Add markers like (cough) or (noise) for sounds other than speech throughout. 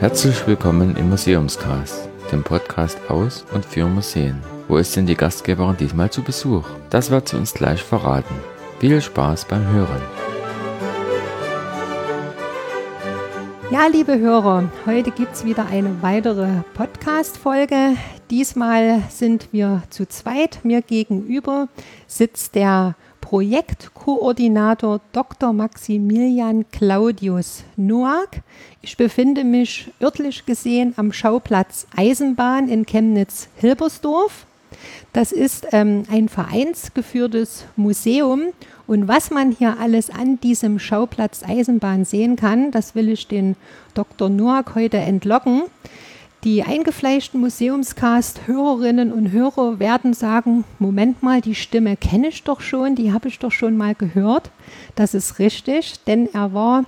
Herzlich willkommen im Museumscast, dem Podcast aus und für Museen. Wo ist denn die Gastgeberin diesmal zu Besuch? Das wird sie uns gleich verraten. Viel Spaß beim Hören. Ja, liebe Hörer, heute gibt es wieder eine weitere Podcast-Folge. Diesmal sind wir zu zweit. Mir gegenüber sitzt der Projektkoordinator Dr. Maximilian Claudius Noack. Ich befinde mich örtlich gesehen am Schauplatz Eisenbahn in Chemnitz-Hilbersdorf. Das ist ähm, ein vereinsgeführtes Museum und was man hier alles an diesem Schauplatz Eisenbahn sehen kann, das will ich den Dr. Noack heute entlocken. Die eingefleischten Museumscast-Hörerinnen und Hörer werden sagen, Moment mal, die Stimme kenne ich doch schon, die habe ich doch schon mal gehört. Das ist richtig, denn er war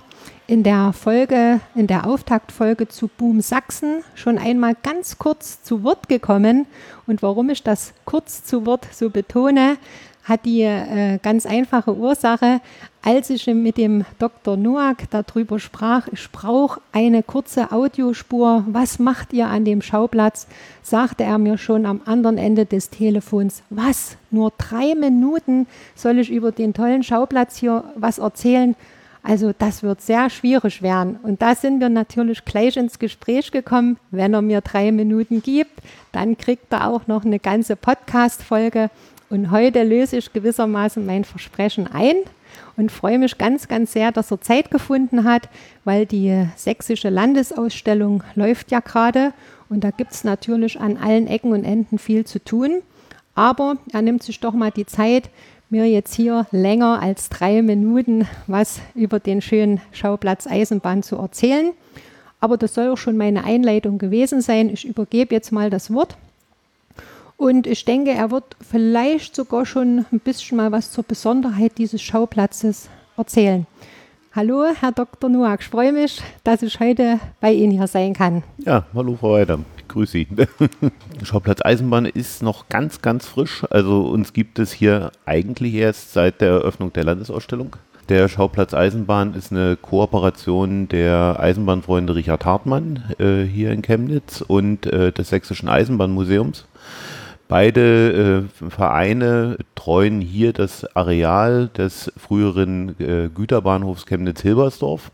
in der Folge, in der Auftaktfolge zu Boom Sachsen schon einmal ganz kurz zu Wort gekommen. Und warum ich das kurz zu Wort so betone, hat die äh, ganz einfache Ursache, als ich mit dem Dr. Noack darüber sprach, ich brauche eine kurze Audiospur, was macht ihr an dem Schauplatz, sagte er mir schon am anderen Ende des Telefons, was, nur drei Minuten soll ich über den tollen Schauplatz hier was erzählen? Also das wird sehr schwierig werden. Und da sind wir natürlich gleich ins Gespräch gekommen. Wenn er mir drei Minuten gibt, dann kriegt er auch noch eine ganze Podcast-Folge und heute löse ich gewissermaßen mein Versprechen ein und freue mich ganz, ganz sehr, dass er Zeit gefunden hat, weil die sächsische Landesausstellung läuft ja gerade und da gibt es natürlich an allen Ecken und Enden viel zu tun. Aber er nimmt sich doch mal die Zeit, mir jetzt hier länger als drei Minuten was über den schönen Schauplatz Eisenbahn zu erzählen. Aber das soll auch schon meine Einleitung gewesen sein. Ich übergebe jetzt mal das Wort und ich denke, er wird vielleicht sogar schon ein bisschen mal was zur Besonderheit dieses Schauplatzes erzählen. Hallo, Herr Dr. Noack, ich freue mich, dass ich heute bei Ihnen hier sein kann. Ja, hallo Frau Weider, ich grüße Sie. (laughs) Schauplatz Eisenbahn ist noch ganz, ganz frisch. Also uns gibt es hier eigentlich erst seit der Eröffnung der Landesausstellung. Der Schauplatz Eisenbahn ist eine Kooperation der Eisenbahnfreunde Richard Hartmann äh, hier in Chemnitz und äh, des Sächsischen Eisenbahnmuseums. Beide äh, Vereine treuen hier das Areal des früheren äh, Güterbahnhofs Chemnitz-Hilbersdorf.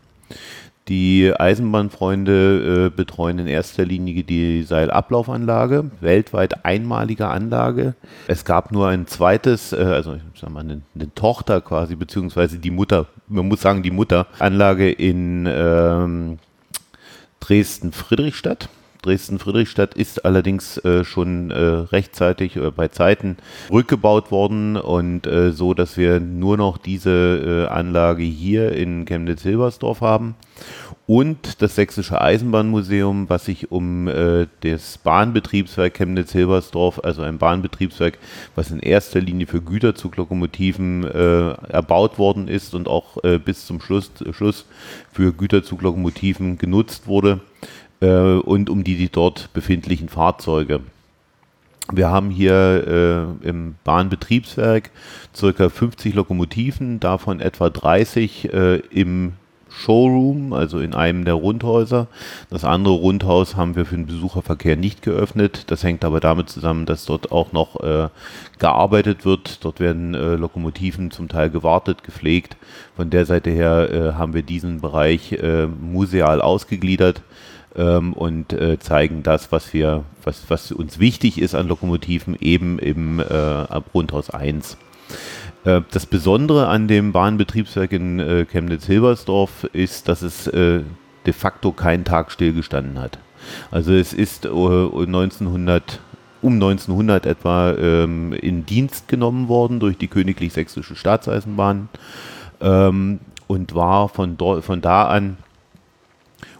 Die Eisenbahnfreunde äh, betreuen in erster Linie die Seilablaufanlage, weltweit einmalige Anlage. Es gab nur ein zweites, äh, also ich sag mal eine, eine, Tochter quasi, beziehungsweise die Mutter, man muss sagen die Mutter, Anlage in ähm, Dresden-Friedrichstadt. Dresden-Friedrichstadt ist allerdings äh, schon äh, rechtzeitig äh, bei Zeiten rückgebaut worden und äh, so, dass wir nur noch diese äh, Anlage hier in Chemnitz-Hilbersdorf haben. Und das Sächsische Eisenbahnmuseum, was sich um äh, das Bahnbetriebswerk Chemnitz-Hilbersdorf, also ein Bahnbetriebswerk, was in erster Linie für Güterzuglokomotiven erbaut worden ist und auch bis zum Schluss, Schluss für Güterzuglokomotiven genutzt wurde, und um die, die dort befindlichen Fahrzeuge. Wir haben hier äh, im Bahnbetriebswerk circa 50 Lokomotiven, davon etwa 30 äh, im Showroom, also in einem der Rundhäuser. Das andere Rundhaus haben wir für den Besucherverkehr nicht geöffnet. Das hängt aber damit zusammen, dass dort auch noch äh, gearbeitet wird. Dort werden äh, Lokomotiven zum Teil gewartet, gepflegt. Von der Seite her äh, haben wir diesen Bereich äh, museal ausgegliedert ähm, und äh, zeigen das, was wir, was, was uns wichtig ist an Lokomotiven, eben im äh, Rundhaus 1. Äh, das Besondere an dem Bahnbetriebswerk in äh, Chemnitz-Hilbersdorf ist, dass es äh, de facto keinen Tag stillgestanden hat. Also es ist 1900 äh, um 1900 etwa ähm, in Dienst genommen worden durch die Königlich Sächsische Staatseisenbahn ähm, und war von da an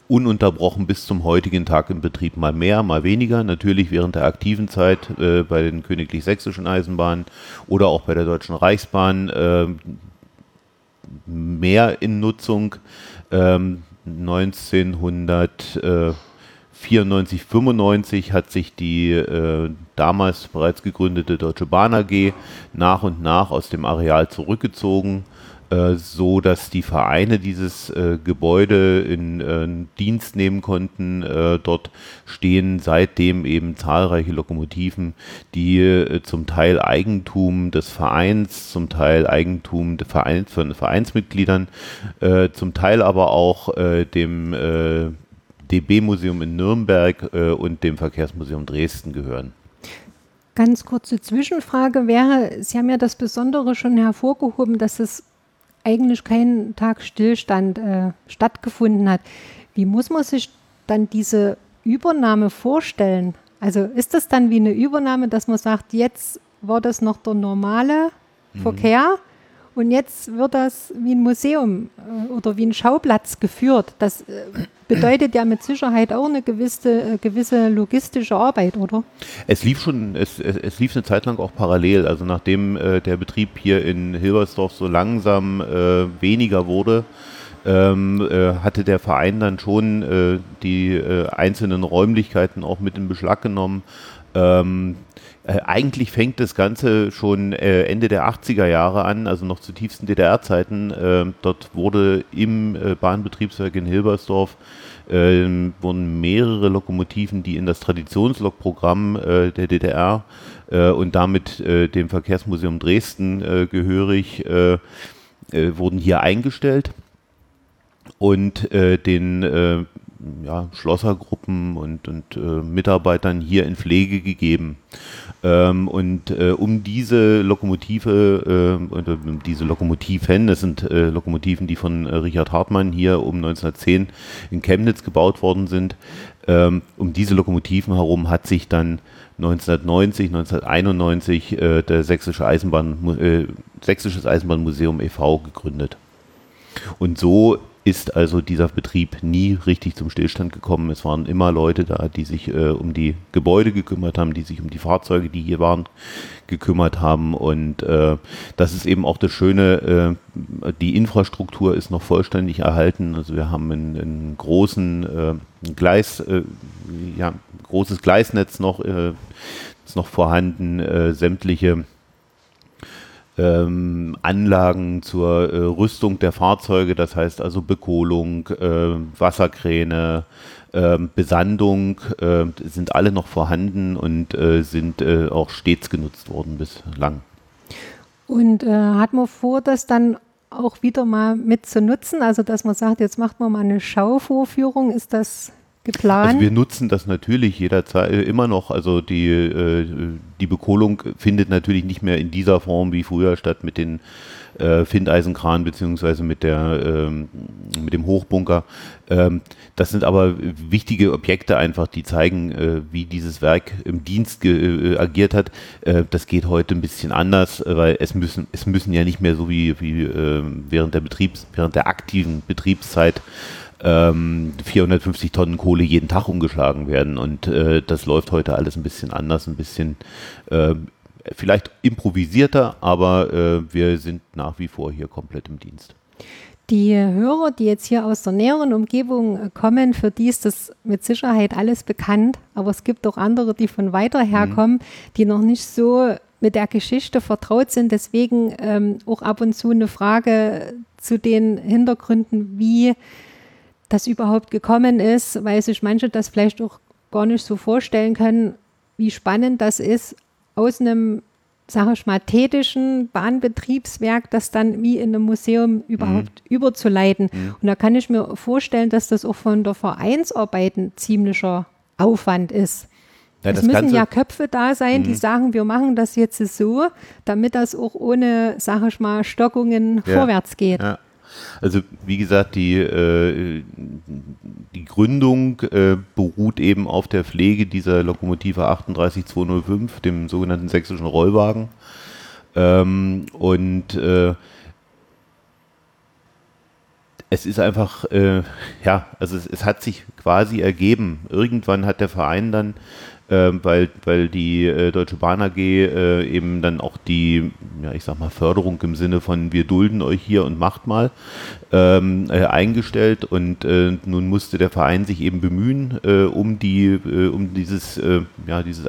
ununterbrochen bis zum heutigen Tag im Betrieb. Mal mehr, mal weniger. Natürlich während der aktiven Zeit äh, bei den Königlich Sächsischen Eisenbahnen oder auch bei der Deutschen Reichsbahn äh, mehr in Nutzung. Ähm, 1994, 95 hat sich die äh, damals bereits gegründete Deutsche Bahn AG nach und nach aus dem Areal zurückgezogen äh, so dass die Vereine dieses äh, Gebäude in äh, Dienst nehmen konnten. Äh, dort stehen seitdem eben zahlreiche Lokomotiven, die äh, zum Teil Eigentum des Vereins, zum Teil Eigentum des Vereins, von Vereinsmitgliedern, äh, zum Teil aber auch dem DB-Museum in Nürnberg und dem Verkehrsmuseum Dresden gehören. Ganz kurze Zwischenfrage wäre, Sie haben ja das Besondere schon hervorgehoben, dass es eigentlich kein Tag Stillstand äh, stattgefunden hat. Wie muss man sich dann diese Übernahme vorstellen? Also ist das dann wie eine Übernahme, dass man sagt, jetzt war das noch der normale mhm. Verkehr und jetzt wird das wie ein Museum äh, oder wie ein Schauplatz geführt. Das äh, bedeutet ja mit Sicherheit auch eine gewisse, äh, gewisse logistische Arbeit, oder? Es lief schon, es, es, es lief eine Zeit lang auch parallel. Also nachdem äh, der Betrieb hier in Hilbersdorf so langsam äh, weniger wurde, ähm, äh, hatte der Verein dann schon die einzelnen Räumlichkeiten auch mit in Beschlag genommen. Ähm, äh, eigentlich fängt das Ganze schon äh, Ende der 80er Jahre an, also noch zu tiefsten DDR-Zeiten. Äh, dort wurde im äh, Bahnbetriebswerk in Hilbersdorf ähm, wurden mehrere Lokomotiven, die in das Traditionslokprogramm äh, der DDR äh, und damit dem Verkehrsmuseum Dresden gehörig, wurden hier eingestellt und den ja, Schlossergruppen und, und äh, Mitarbeitern hier in Pflege gegeben. Ähm, und äh, um diese Lokomotive, äh, diese Lokomotiven, das sind äh, Lokomotiven, die von äh, Richard Hartmann hier um 1910 in Chemnitz gebaut worden sind, ähm, um diese Lokomotiven herum hat sich dann 1990, 1991 äh, der Sächsische Eisenbahn, Sächsisches Eisenbahnmuseum e.V. gegründet. Und so ist also dieser Betrieb nie richtig zum Stillstand gekommen. Es waren immer Leute da, die sich äh, um die Gebäude gekümmert haben, die sich um die Fahrzeuge, die hier waren, gekümmert haben. Und äh, das ist eben auch das Schöne, äh, die Infrastruktur ist noch vollständig erhalten. Also wir haben einen, großen äh, Gleis, äh, ja, großes Gleisnetz noch, äh, ist noch vorhanden, sämtliche ähm, Anlagen zur äh, Rüstung der Fahrzeuge, das heißt also Bekohlung, äh, Wasserkräne, äh, Besandung, äh, sind alle noch vorhanden und äh, sind äh, auch stets genutzt worden bislang. Und hat man vor, das dann auch wieder mal mit zu nutzen? Also, dass man sagt, jetzt macht man mal eine Schauvorführung, ist das geplant? Also wir nutzen das natürlich jederzeit äh, immer noch. Also die, äh, die Bekohlung findet natürlich nicht mehr in dieser Form wie früher statt mit den äh, Findeisenkran beziehungsweise mit der ähm, mit dem Hochbunker. Ähm, das sind aber wichtige Objekte einfach, die zeigen, äh, wie dieses Werk im Dienst äh, agiert hat. Äh, das geht heute ein bisschen anders, weil es müssen es müssen ja nicht mehr so wie, wie während der Betriebs während der aktiven Betriebszeit ähm, 450 Tonnen Kohle jeden Tag umgeschlagen werden. Und äh, das läuft heute alles ein bisschen anders, ein bisschen äh, vielleicht improvisierter, aber äh, wir sind nach wie vor hier komplett im Dienst. Die Hörer, die jetzt hier aus der näheren Umgebung äh, kommen, für die ist das mit Sicherheit alles bekannt, aber es gibt auch andere, die von weiter herkommen, mhm. die noch nicht so mit der Geschichte vertraut sind. Deswegen ähm, auch ab und zu eine Frage zu den Hintergründen, wie das überhaupt gekommen ist, weil sich manche das vielleicht auch gar nicht so vorstellen können, wie spannend das ist, aus einem, sage ich mal, tätischen Bahnbetriebswerk das dann wie in einem Museum überhaupt mhm. überzuleiten. Mhm. Und da kann ich mir vorstellen, dass das auch von der Vereinsarbeit ein ziemlicher Aufwand ist. Ja, es müssen Ganze, ja Köpfe da sein, die mhm. sagen, wir machen das jetzt so, damit das auch ohne, sage ich mal, Stockungen ja. vorwärts geht. Ja. Also wie gesagt, die, äh, die Gründung äh, beruht eben auf der Pflege dieser Lokomotive 38205, dem sogenannten sächsischen Rollwagen. Ähm, und äh, es ist einfach, äh, ja, also es, es, hat sich quasi ergeben. Irgendwann hat der Verein dann äh, weil, weil die äh, Deutsche Bahn AG äh, eben dann auch die, ja, ich sag mal, Förderung im Sinne von wir dulden euch hier und macht mal ähm, äh, eingestellt und äh, nun musste der Verein sich eben bemühen, äh, um die, um dieses, ja, dieses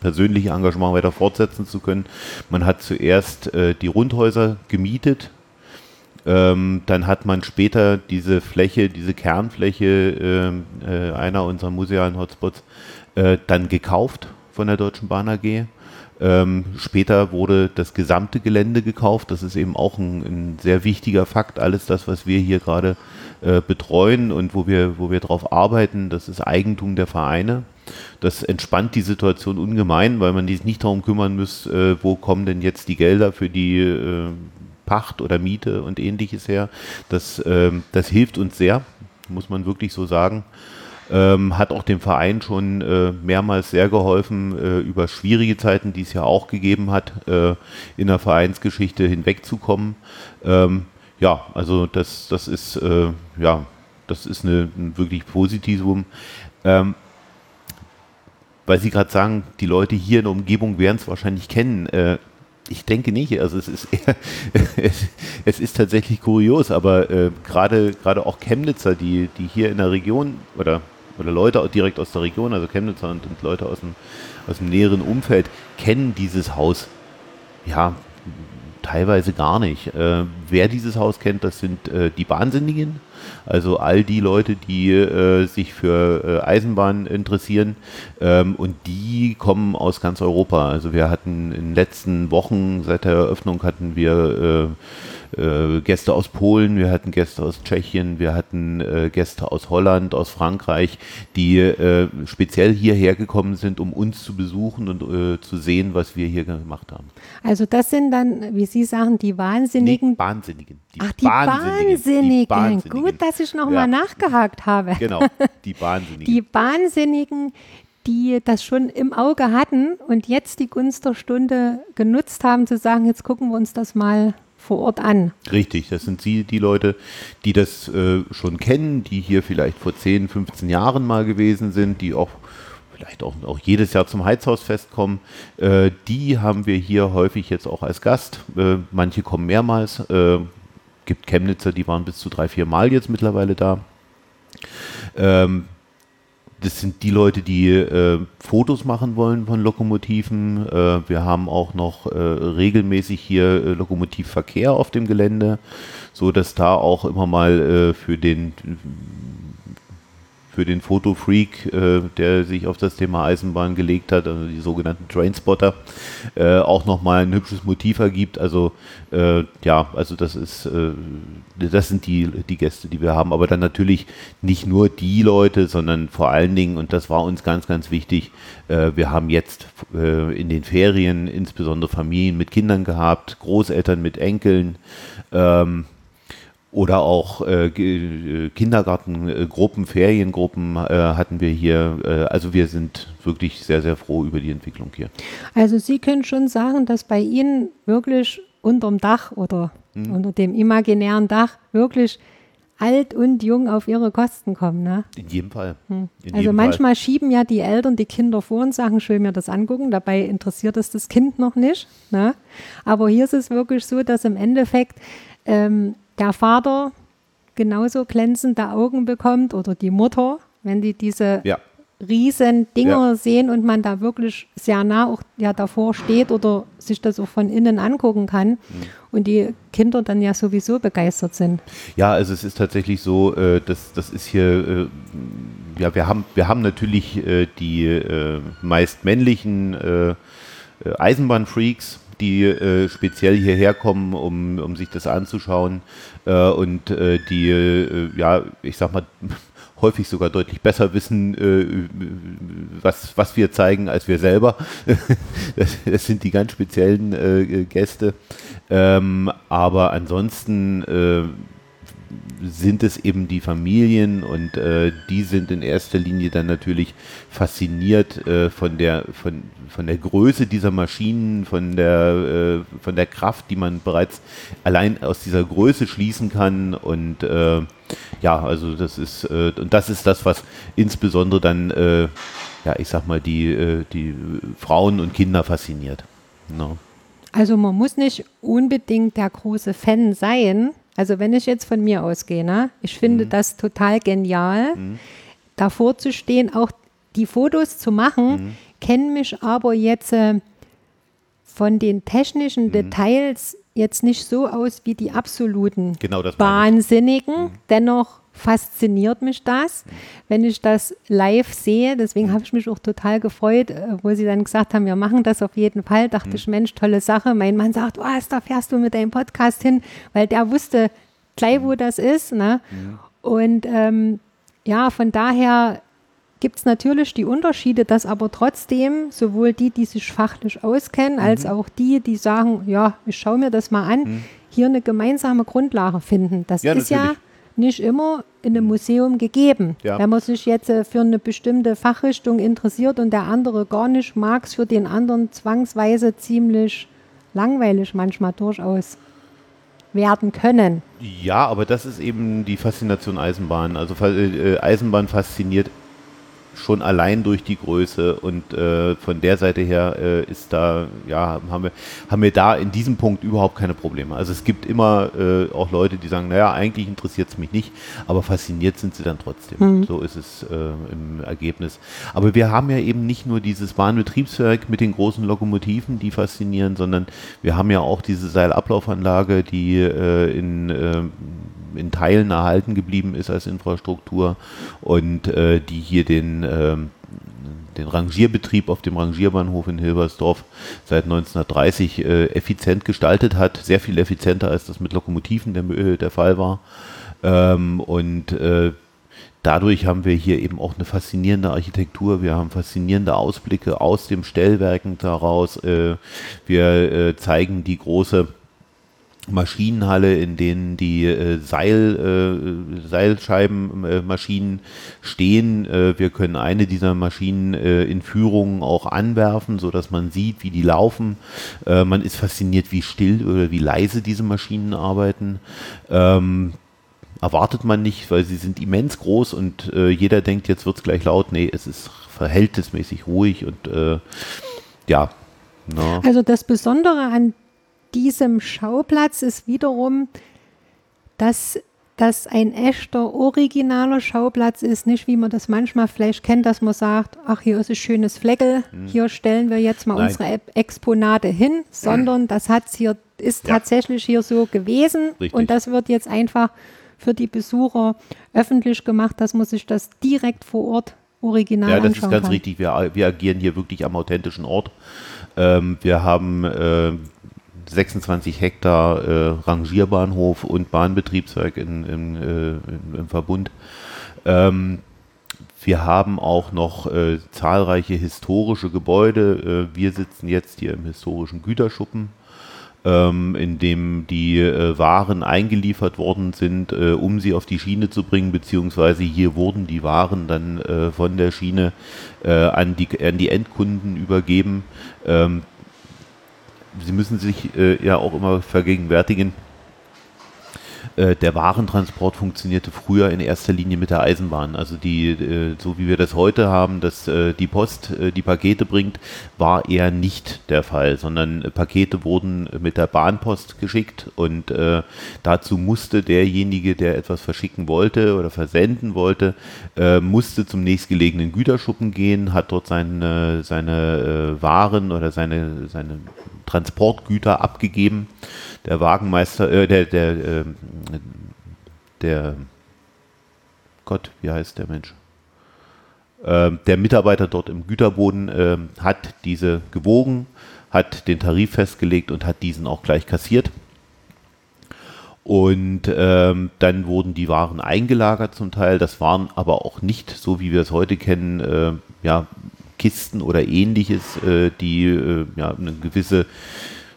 persönliche Engagement weiter fortsetzen zu können. Man hat zuerst die Rundhäuser gemietet Ähm, dann hat man später diese Fläche, diese Kernfläche äh, äh, einer unserer musealen Hotspots äh, dann gekauft von der Deutschen Bahn AG. Ähm, später wurde das gesamte Gelände gekauft. Das ist eben auch ein, ein sehr wichtiger Fakt. Alles das, was wir hier gerade äh, betreuen und wo wir, wo wir drauf arbeiten, das ist Eigentum der Vereine. Das entspannt die Situation ungemein, weil man sich nicht darum kümmern muss, äh, wo kommen denn jetzt die Gelder für die äh, Pacht oder Miete und ähnliches her. Das, ähm, das hilft uns sehr, muss man wirklich so sagen. Ähm, hat auch dem Verein schon äh, mehrmals sehr geholfen, äh, über schwierige Zeiten, die es ja auch gegeben hat, äh, in der Vereinsgeschichte hinwegzukommen. Ähm, ja, also das, das ist äh, ja, das ist eine, ein wirklich Positivum. Ähm, weil Sie gerade sagen, die Leute hier in der Umgebung werden es wahrscheinlich kennen. Äh, ich denke nicht. Also es ist (laughs) eher, es, es, ist tatsächlich kurios, aber äh, gerade gerade auch Chemnitzer, die die hier in der Region oder oder Leute direkt aus der Region, also Chemnitzer und, und Leute aus dem aus dem näheren Umfeld kennen dieses Haus. Ja, teilweise gar nicht. Äh, wer dieses Haus kennt, das sind äh, die Wahnsinnigen. Also all die Leute, die äh, sich für äh, Eisenbahn interessieren ähm, und die kommen aus ganz Europa. Also wir hatten in den letzten Wochen seit der Eröffnung hatten wir äh, Gäste aus Polen, wir hatten Gäste aus Tschechien, wir hatten äh, Gäste aus Holland, aus Frankreich, die äh, speziell hierher gekommen sind, um uns zu besuchen und äh, zu sehen, was wir hier gemacht haben. Also das sind dann, wie Sie sagen, die Wahnsinnigen. Nee, Wahnsinnigen. Die Ach, die Wahnsinnigen. Wahnsinnigen. Die Wahnsinnigen. Gut, dass ich nochmal ja. nachgehakt habe. Genau, die (laughs) Wahnsinnigen. Die Wahnsinnigen, die das schon im Auge hatten und jetzt die Gunst der Stunde genutzt haben, zu sagen, jetzt gucken wir uns das mal vor Ort an. Richtig, das sind Sie, die Leute, die das äh, schon kennen, die hier vielleicht vor 10, 15 Jahren mal gewesen sind, die auch vielleicht auch, auch jedes Jahr zum Heizhausfest kommen. Äh, die haben wir hier häufig jetzt auch als Gast. Äh, manche kommen mehrmals. Äh, gibt Chemnitzer, die waren bis zu drei, vier Mal jetzt mittlerweile da. Ähm, das sind die Leute, die äh, Fotos machen wollen von Lokomotiven. Äh, wir haben auch noch äh, regelmäßig hier äh, Lokomotivverkehr auf dem Gelände, so dass da auch immer mal äh, für den für den Fotofreak, äh, der sich auf das Thema Eisenbahn gelegt hat, also die sogenannten Trainspotter, äh, auch nochmal ein hübsches Motiv ergibt. Also äh, ja, also das ist, äh, das sind die, die Gäste, die wir haben. Aber dann natürlich nicht nur die Leute, sondern vor allen Dingen, und das war uns ganz, ganz wichtig, äh, wir haben jetzt äh, in den Ferien insbesondere Familien mit Kindern gehabt, Großeltern mit Enkeln. Ähm, oder auch äh, äh, Kindergartengruppen, Feriengruppen äh, hatten wir hier. Äh, also wir sind wirklich sehr, sehr froh über die Entwicklung hier. Also Sie können schon sagen, dass bei Ihnen wirklich unterm Dach oder hm. unter dem imaginären Dach wirklich alt und jung auf ihre Kosten kommen. Ne? In jedem Fall. Hm. In also jedem manchmal Fall. schieben ja die Eltern die Kinder vor und sagen, ich will mir das angucken. Dabei interessiert es das Kind noch nicht. Ne? Aber hier ist es wirklich so, dass im Endeffekt ähm, der Vater genauso glänzende Augen bekommt oder die Mutter, wenn die diese ja. riesen Dinger ja. sehen und man da wirklich sehr nah auch ja davor steht oder sich das auch von innen angucken kann mhm. und die Kinder dann ja sowieso begeistert sind. Ja, also es ist tatsächlich so, äh, dass das ist hier äh, ja, wir haben, wir haben natürlich äh, die äh, meist männlichen äh, äh Eisenbahnfreaks, die äh, speziell hierher kommen, um, um sich das anzuschauen äh, und äh, die, äh, ja, ich sag mal, (laughs) häufig sogar deutlich besser wissen, äh, was, was wir zeigen, als wir selber. (laughs) das, das sind die ganz speziellen äh, Gäste. Ähm, aber ansonsten sind es eben die Familien und äh, die sind in erster Linie dann natürlich fasziniert äh, von der von, von der Größe dieser Maschinen, von der äh, von der Kraft, die man bereits allein aus dieser Größe schließen kann und äh, ja, also das ist äh, und das ist das, was insbesondere dann äh, ja, ich sag mal die die Frauen und Kinder fasziniert. No. Ne? Also man muss nicht unbedingt der große Fan sein, also wenn ich jetzt von mir ausgehe, ne, ich finde mhm. das total genial, mhm. davor zu stehen, auch die Fotos zu machen, mhm. kenne mich aber jetzt äh, von den technischen mhm. Details jetzt nicht so aus wie die absoluten Genau. Wahnsinnigen. Dennoch fasziniert mich das, wenn ich das live sehe. Deswegen habe ich mich auch total gefreut, äh, wo sie dann gesagt haben, wir machen das auf jeden Fall. Dachte ich, Mensch, tolle Sache. Mein Mann sagt, was, da fährst du mit deinem Podcast hin, weil der wusste gleich, wo das ist. Ne? Und ähm, ja, von daher gibt es natürlich die Unterschiede, dass aber trotzdem sowohl die, die sich fachlich auskennen, als auch die, die sagen, ja, ich schaue mir das mal an, hier eine gemeinsame Grundlage finden. Das Ja, ist ja natürlich. Nicht immer in einem Museum gegeben. Ja. Wenn man sich jetzt äh, für eine bestimmte Fachrichtung interessiert und der andere gar nicht, mag es für den anderen zwangsweise ziemlich langweilig manchmal durchaus werden können. Ja, aber das ist eben die Faszination Eisenbahn. Also fa- äh, Eisenbahn fasziniert schon allein durch die Größe und äh, von der Seite her äh, ist da, ja, haben wir, haben wir da in diesem Punkt überhaupt keine Probleme. Also es gibt immer äh, auch Leute, die sagen, naja, eigentlich interessiert es mich nicht, aber fasziniert sind sie dann trotzdem. So ist es äh, im Ergebnis. Aber wir haben ja eben nicht nur dieses Bahnbetriebswerk mit den großen Lokomotiven, die faszinieren, sondern wir haben ja auch diese Seilablaufenlage, die äh, in äh, in Teilen erhalten geblieben ist als Infrastruktur und äh, die hier den, ähm, den Rangierbetrieb auf dem Rangierbahnhof in Hilbersdorf seit 1930 äh, effizient gestaltet hat. Sehr viel effizienter, als das mit Lokomotiven der, äh, der Fall war. Ähm, und äh, dadurch haben wir hier eben auch eine faszinierende Architektur. Wir haben faszinierende Ausblicke aus dem Stellwerken daraus. Äh, wir äh, zeigen die große Maschinenhalle, in denen die äh, Seil, äh, Seilscheibenmaschinen stehen. Äh, wir können eine dieser Maschinen äh, in Führungen auch anwerfen, so dass man sieht, wie die laufen. Äh, man ist fasziniert, wie still oder wie leise diese Maschinen arbeiten. Ähm, erwartet man nicht, weil sie sind immens groß und äh, jeder denkt, jetzt wird es gleich laut. Nee, es ist verhältnismäßig ruhig und äh, ja. Na, Also das Besondere an diesem Schauplatz ist wiederum, dass das ein echter, originaler Schauplatz ist, nicht wie man das manchmal vielleicht kennt, dass man sagt, ach, hier ist ein schönes Fleckel, hier stellen wir jetzt mal Nein. unsere Exponate hin, sondern das hat's hier, ist Ja. tatsächlich hier so gewesen Richtig. und das wird jetzt einfach für die Besucher öffentlich gemacht, dass man sich das direkt vor Ort original Ja, das ist ganz kann. richtig. Wir, wir agieren hier wirklich am authentischen Ort. Ähm, wir haben äh, 26 Hektar äh, Rangierbahnhof und Bahnbetriebswerk in, in, äh, im Verbund. Ähm, wir haben auch noch äh, zahlreiche historische Gebäude. Äh, wir sitzen jetzt hier im historischen Güterschuppen ähm, in dem die äh, Waren eingeliefert worden sind, äh, um sie auf die Schiene zu bringen, beziehungsweise hier wurden die Waren dann äh, von der Schiene äh, an, die, an die Endkunden übergeben. Ähm, Sie müssen sich äh, ja auch immer vergegenwärtigen, der Warentransport funktionierte früher in erster Linie mit der Eisenbahn. Also die, äh, so wie wir das heute haben, dass äh, die Post äh, die Pakete bringt, war eher nicht der Fall, sondern äh, Pakete wurden mit der Bahnpost geschickt und äh, dazu musste derjenige, der etwas verschicken wollte oder versenden wollte, äh, musste zum nächstgelegenen Güterschuppen gehen, hat dort seine, seine äh, Waren oder seine, seine Transportgüter abgegeben. Der Wagenmeister, äh, der, der, ähm, der, Gott, wie heißt der Mensch? Ähm, der Mitarbeiter dort im Güterboden ähm, hat diese gewogen, hat den Tarif festgelegt und hat diesen auch gleich kassiert. Und ähm, dann wurden die Waren eingelagert zum Teil. Das waren aber auch nicht, so wie wir es heute kennen, äh, ja, Kisten oder ähnliches, äh, die äh, ja, eine gewisse,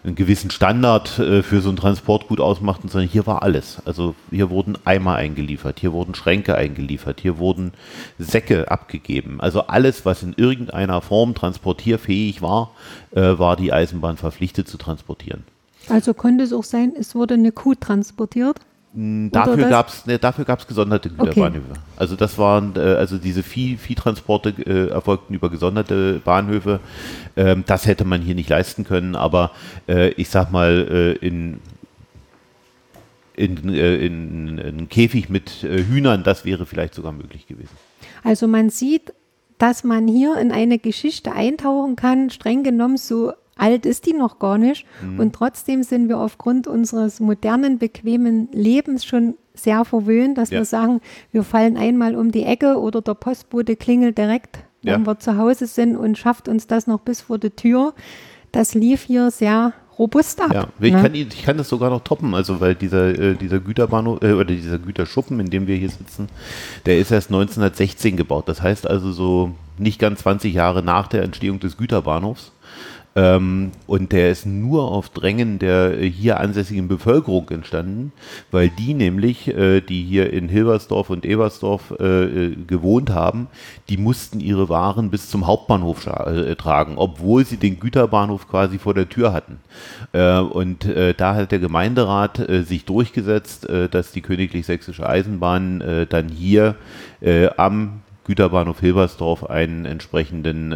einen gewissen Standard äh, für so ein Transportgut ausmachten, sondern hier war alles. Also hier wurden Eimer eingeliefert, hier wurden Schränke eingeliefert, hier wurden Säcke abgegeben. Also alles, was in irgendeiner Form transportierfähig war, äh, war die Eisenbahn verpflichtet zu transportieren. Also konnte es auch sein, es wurde eine Kuh transportiert. Dafür gab es ne, dafür gab's gesonderte Güterbahnhöfe. Also das waren äh, also diese Vieh, Viehtransporte äh, erfolgten über gesonderte Bahnhöfe. Ähm, das hätte man hier nicht leisten können, aber äh, ich sag mal äh, in in, äh, in, in einen Käfig mit Hühnern, das wäre vielleicht sogar möglich gewesen. Also man sieht, dass man hier in eine Geschichte eintauchen kann, streng genommen so alt ist die noch gar nicht. Mhm. Und trotzdem sind wir aufgrund unseres modernen, bequemen Lebens schon sehr verwöhnt, dass ja. wir sagen, wir fallen einmal um die Ecke oder der Postbote klingelt direkt, wenn ja. wir zu Hause sind und schafft uns das noch bis vor die Tür. Das lief hier sehr robust ab. Ja, ich, ne? kann, ich kann das sogar noch toppen, also weil dieser, äh, dieser Güterbahnhof äh, oder dieser Güterschuppen, in dem wir hier sitzen, der ist erst 1916 gebaut. Das heißt also so nicht ganz 20 Jahre nach der Entstehung des Güterbahnhofs. Ähm, und der ist nur auf Drängen der hier ansässigen Bevölkerung entstanden, weil die nämlich, äh, die hier in Hilbersdorf und Ebersdorf äh, äh gewohnt haben, die mussten ihre Waren bis zum Hauptbahnhof äh, tragen, obwohl sie den Güterbahnhof quasi vor der Tür hatten. Äh, und äh, da hat der Gemeinderat sich durchgesetzt, dass die Königlich Sächsische Eisenbahn dann hier am Güterbahnhof Hilbersdorf einen entsprechenden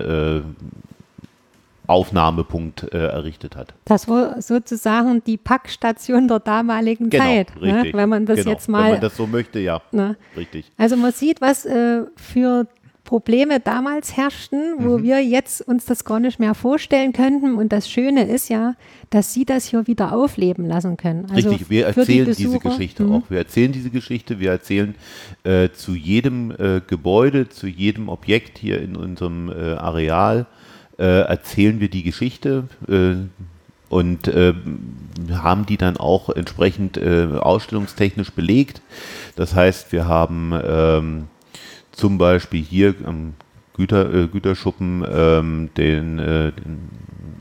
Aufnahmepunkt äh, errichtet hat. Das war sozusagen die Packstation der damaligen genau, Zeit, ne? wenn man das genau. jetzt mal. Wenn man das so möchte, ja. Ne? Richtig. Also man sieht, was äh, für Probleme damals herrschten, wo mhm. wir jetzt uns das gar nicht mehr vorstellen könnten. Und das Schöne ist ja, dass Sie das hier wieder aufleben lassen können. Also Richtig, wir erzählen die diese Geschichte mhm. auch. Wir erzählen diese Geschichte, wir erzählen äh, zu jedem äh, Gebäude, zu jedem Objekt hier in unserem äh, Areal erzählen wir die Geschichte äh, und äh, haben die dann auch entsprechend äh, ausstellungstechnisch belegt. Das heißt, wir haben ähm, zum Beispiel hier am Güter, äh, Güterschuppen ähm, den, äh, den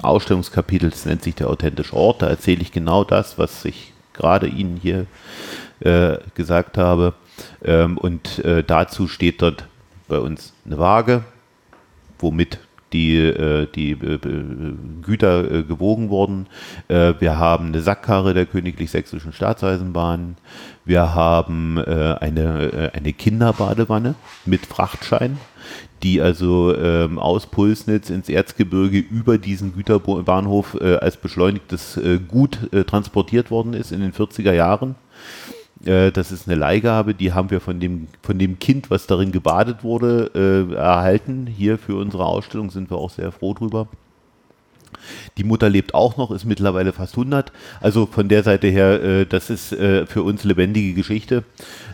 Ausstellungskapitel, das nennt sich der authentische Ort. Da erzähle ich genau das, was ich gerade Ihnen hier gesagt habe. Ähm, und dazu steht dort bei uns eine Waage, womit die, äh, die äh, Güter äh, gewogen wurden. wir haben eine Sackkarre der Königlich Sächsischen Staatseisenbahn. Wir haben eine, eine Kinderbadewanne mit Frachtschein die also ähm, aus Pulsnitz ins Erzgebirge über diesen Güterbahnhof als beschleunigtes Gut transportiert worden ist in den 40er Jahren. Äh, das ist eine Leihgabe, die haben wir von dem, von dem Kind, was darin gebadet wurde, äh, erhalten. Hier für unsere Ausstellung sind wir auch sehr froh drüber. Die Mutter lebt auch noch, ist mittlerweile fast 100. Also von der Seite her, äh, das ist äh, für uns lebendige Geschichte.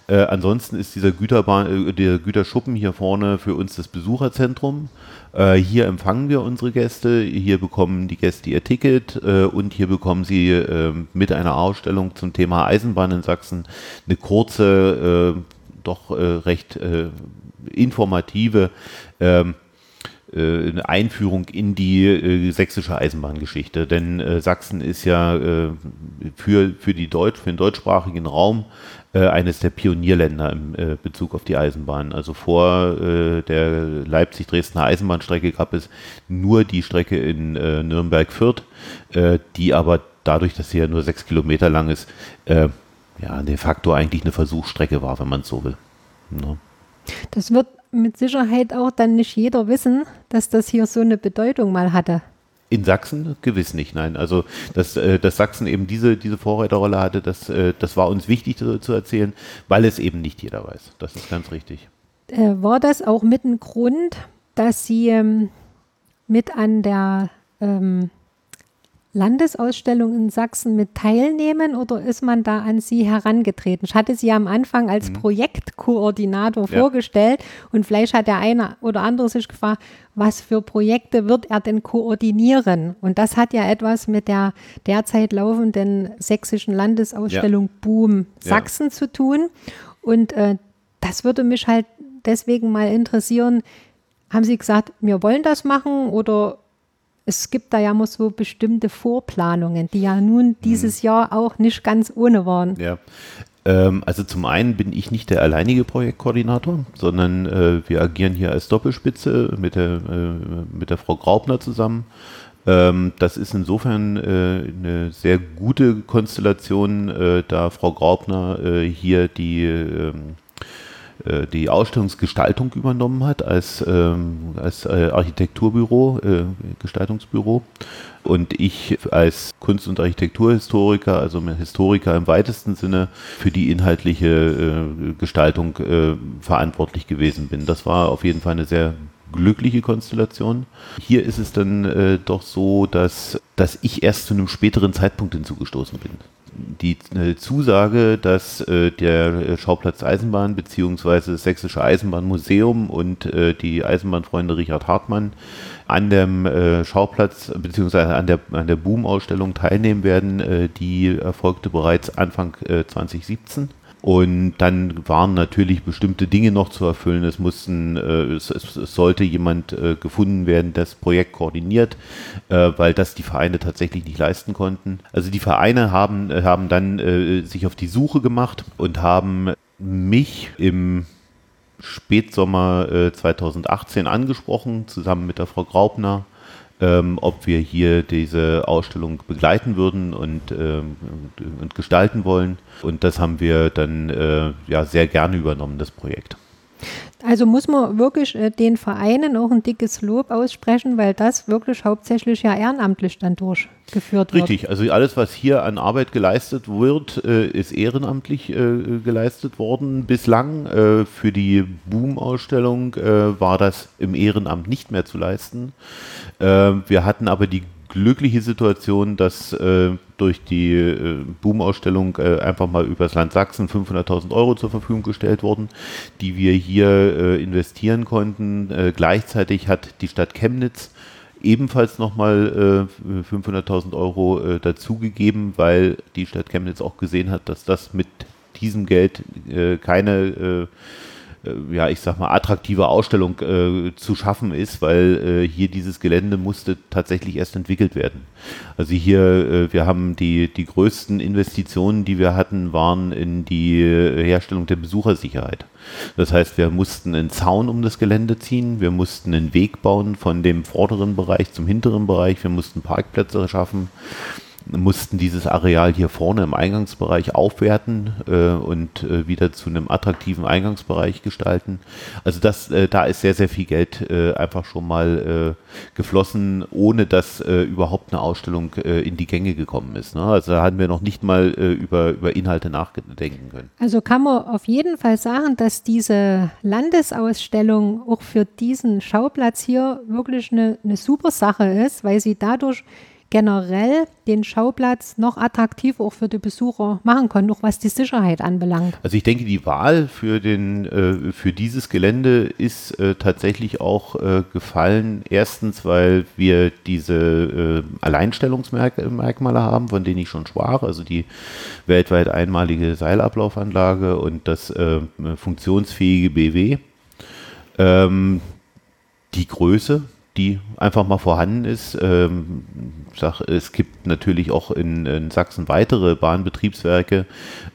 Äh, ansonsten ist dieser Güterbahn, äh, der Güterschuppen hier vorne für uns das Besucherzentrum. Äh, hier empfangen wir unsere Gäste, hier bekommen die Gäste ihr Ticket äh, und hier bekommen sie äh, mit einer Ausstellung zum Thema Eisenbahn in Sachsen eine kurze, doch recht informative ähm, eine Einführung in die äh, sächsische Eisenbahngeschichte. Denn äh, Sachsen ist ja äh, für, für, die Deutsch, für den deutschsprachigen Raum äh, eines der Pionierländer im äh, Bezug auf die Eisenbahn. Also vor äh, der Leipzig-Dresdner Eisenbahnstrecke gab es nur die Strecke in äh, Nürnberg-Fürth, äh, die aber dadurch, dass sie ja nur sechs Kilometer lang ist, äh, ja, de facto eigentlich eine Versuchsstrecke war, wenn man es so will. Ja. Ne? Das wird mit Sicherheit auch dann nicht jeder wissen, dass das hier so eine Bedeutung mal hatte. In Sachsen gewiss nicht, nein. Also dass, äh, dass Sachsen eben diese, diese Vorreiterrolle hatte, das, äh, das war uns wichtig zu, zu erzählen, weil es eben nicht jeder weiß. Das ist ganz richtig. Äh, war das auch mit ein Grund, dass Sie ähm, mit an der ähm, Landesausstellung in Sachsen mit teilnehmen oder ist man da an Sie herangetreten? Ich hatte Sie am Anfang als mhm. Projektkoordinator ja. vorgestellt und vielleicht hat der eine oder andere sich gefragt, was für Projekte wird er denn koordinieren? Und das hat ja etwas mit der derzeit laufenden sächsischen Landesausstellung ja. Boom Sachsen ja. zu tun. Und äh, das würde mich halt deswegen mal interessieren. Haben Sie gesagt, wir wollen das machen oder es gibt da ja mal so bestimmte Vorplanungen, die ja nun dieses mhm. Jahr auch nicht ganz ohne waren. Ja. Ähm, also zum einen bin ich nicht der alleinige Projektkoordinator, sondern äh, wir agieren hier als Doppelspitze mit der, äh, mit der Frau Graubner zusammen. Ähm, das ist insofern äh, eine sehr gute Konstellation, äh, da Frau Graubner äh, hier die ähm, äh, die Ausstellungsgestaltung übernommen hat als, ähm, als äh, Architekturbüro, äh, Gestaltungsbüro. Und ich als Kunst- und Architekturhistoriker, also Historiker im weitesten Sinne, für die inhaltliche äh, Gestaltung verantwortlich gewesen bin. Das war auf jeden Fall eine sehr glückliche Konstellation. Hier ist es dann äh, doch so, dass, dass ich erst zu einem späteren Zeitpunkt hinzugestoßen bin. Die äh, Zusage, dass äh, der Schauplatz Eisenbahn bzw. das Sächsische Eisenbahnmuseum und äh, die Eisenbahnfreunde Richard Hartmann an dem äh, Schauplatz bzw. an der, an der Boom-Ausstellung teilnehmen werden, äh, die erfolgte bereits Anfang 2017 und dann waren natürlich bestimmte Dinge noch zu erfüllen. Es mussten, äh, es, es, sollte jemand äh, gefunden werden, das Projekt koordiniert, äh, weil das die Vereine tatsächlich nicht leisten konnten. Also die Vereine haben, haben dann sich auf die Suche gemacht und haben mich im Spätsommer 2018 äh, angesprochen, zusammen mit der Frau Graupner ähm, ob wir hier diese Ausstellung begleiten würden und, ähm, und gestalten wollen. Und das haben wir dann äh, ja sehr gerne übernommen, das Projekt. Also muss man wirklich äh, den Vereinen auch ein dickes Lob aussprechen, weil das wirklich hauptsächlich ja ehrenamtlich dann durchgeführt wird. Richtig, also alles, was hier an Arbeit geleistet wird, äh, ist ehrenamtlich äh, geleistet worden bislang. Für die Boom-Ausstellung war das im Ehrenamt nicht mehr zu leisten. Wir hatten aber die glückliche Situation, dass äh, durch die äh, Boom-Ausstellung äh, einfach mal übers Land Sachsen 500.000 Euro zur Verfügung gestellt wurden, die wir hier äh, investieren konnten. Äh, gleichzeitig hat die Stadt Chemnitz ebenfalls nochmal äh, 500.000 Euro äh, dazugegeben, weil die Stadt Chemnitz auch gesehen hat, dass das mit diesem Geld äh, keine äh, ja, ich sag mal, attraktive Ausstellung äh, zu schaffen ist, weil äh, hier dieses Gelände musste tatsächlich erst entwickelt werden. Also hier, äh, wir haben die, die größten Investitionen, die wir hatten, waren in die äh, Herstellung der Besuchersicherheit. Das heißt, wir mussten einen Zaun um das Gelände ziehen, wir mussten einen Weg bauen von dem vorderen Bereich zum hinteren Bereich, wir mussten Parkplätze schaffen mussten dieses Areal hier vorne im Eingangsbereich aufwerten äh, und äh, wieder zu einem attraktiven Eingangsbereich gestalten. Also das, äh, da ist sehr, sehr viel Geld äh, einfach schon mal äh, geflossen, ohne dass äh, überhaupt eine Ausstellung in die Gänge gekommen ist. Ne? Also da haben wir noch nicht mal über, über Inhalte nachdenken können. Also kann man auf jeden Fall sagen, dass diese Landesausstellung auch für diesen Schauplatz hier wirklich eine, eine super Sache ist, weil sie dadurch generell den Schauplatz noch attraktiver auch für die Besucher machen können, auch was die Sicherheit anbelangt. Also ich denke, die Wahl für, den, äh, für dieses Gelände ist äh, tatsächlich auch äh, gefallen. Erstens, weil wir diese Alleinstellungsmerkmale haben, von denen ich schon sprach, also die weltweit einmalige Seilablaufanlage und das äh, funktionsfähige BW. Ähm, die Größe, die einfach mal vorhanden ist. Ähm, sag, es gibt natürlich auch in, in Sachsen weitere Bahnbetriebswerke,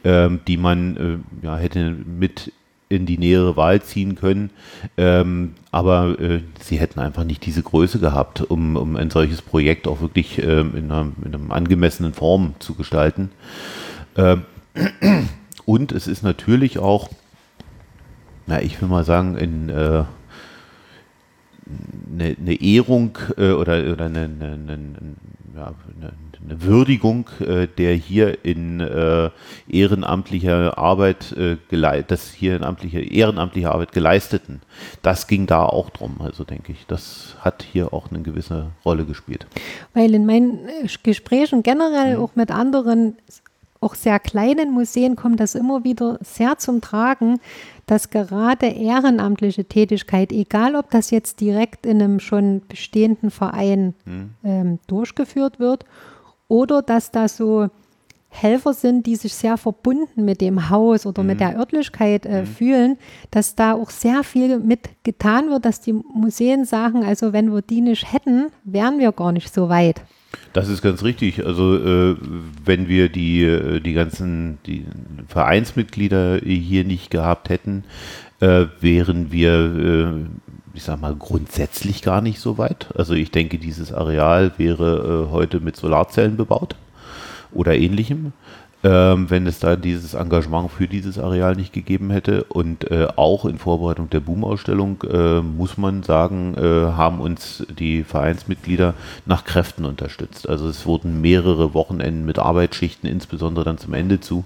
ähm, die man äh, ja, hätte mit in die nähere Wahl ziehen können. Ähm, aber äh, sie hätten einfach nicht diese Größe gehabt, um, um ein solches Projekt auch wirklich ähm, in, einer, in einer angemessenen Form zu gestalten. Ähm, und es ist natürlich auch, na, ich will mal sagen, in äh, eine, eine Ehrung äh, oder, oder eine, eine, ja, eine, Würdigung äh, der hier in äh, ehrenamtlicher Arbeit äh, das hier in amtliche, ehrenamtliche Arbeit geleisteten. Das ging da auch drum, also denke ich. Das hat hier auch eine gewisse Rolle gespielt. Weil in meinen äh, Gesprächen generell mhm. auch mit anderen auch sehr kleinen Museen kommt das immer wieder sehr zum Tragen, dass gerade ehrenamtliche Tätigkeit, egal ob das jetzt direkt in einem schon bestehenden Verein mhm. ähm, durchgeführt wird oder dass da so Helfer sind, die sich sehr verbunden mit dem Haus oder mhm. mit der Örtlichkeit äh, mhm. fühlen, dass da auch sehr viel mit getan wird, dass die Museen sagen, also wenn wir die nicht hätten, wären wir gar nicht so weit. Das ist ganz richtig. Also äh, wenn wir die, äh, die ganzen die Vereinsmitglieder hier nicht gehabt hätten, äh, wären wir, äh, ich sag mal, grundsätzlich gar nicht so weit. Also ich denke, dieses Areal wäre äh, heute mit Solarzellen bebaut oder ähnlichem. Ähm, wenn es da dieses Engagement für dieses Areal nicht gegeben hätte. Und äh, auch in Vorbereitung der Boom-Ausstellung äh, muss man sagen, äh, haben uns die Vereinsmitglieder nach Kräften unterstützt. Also es wurden mehrere Wochenenden mit Arbeitsschichten, insbesondere dann zum Ende zu,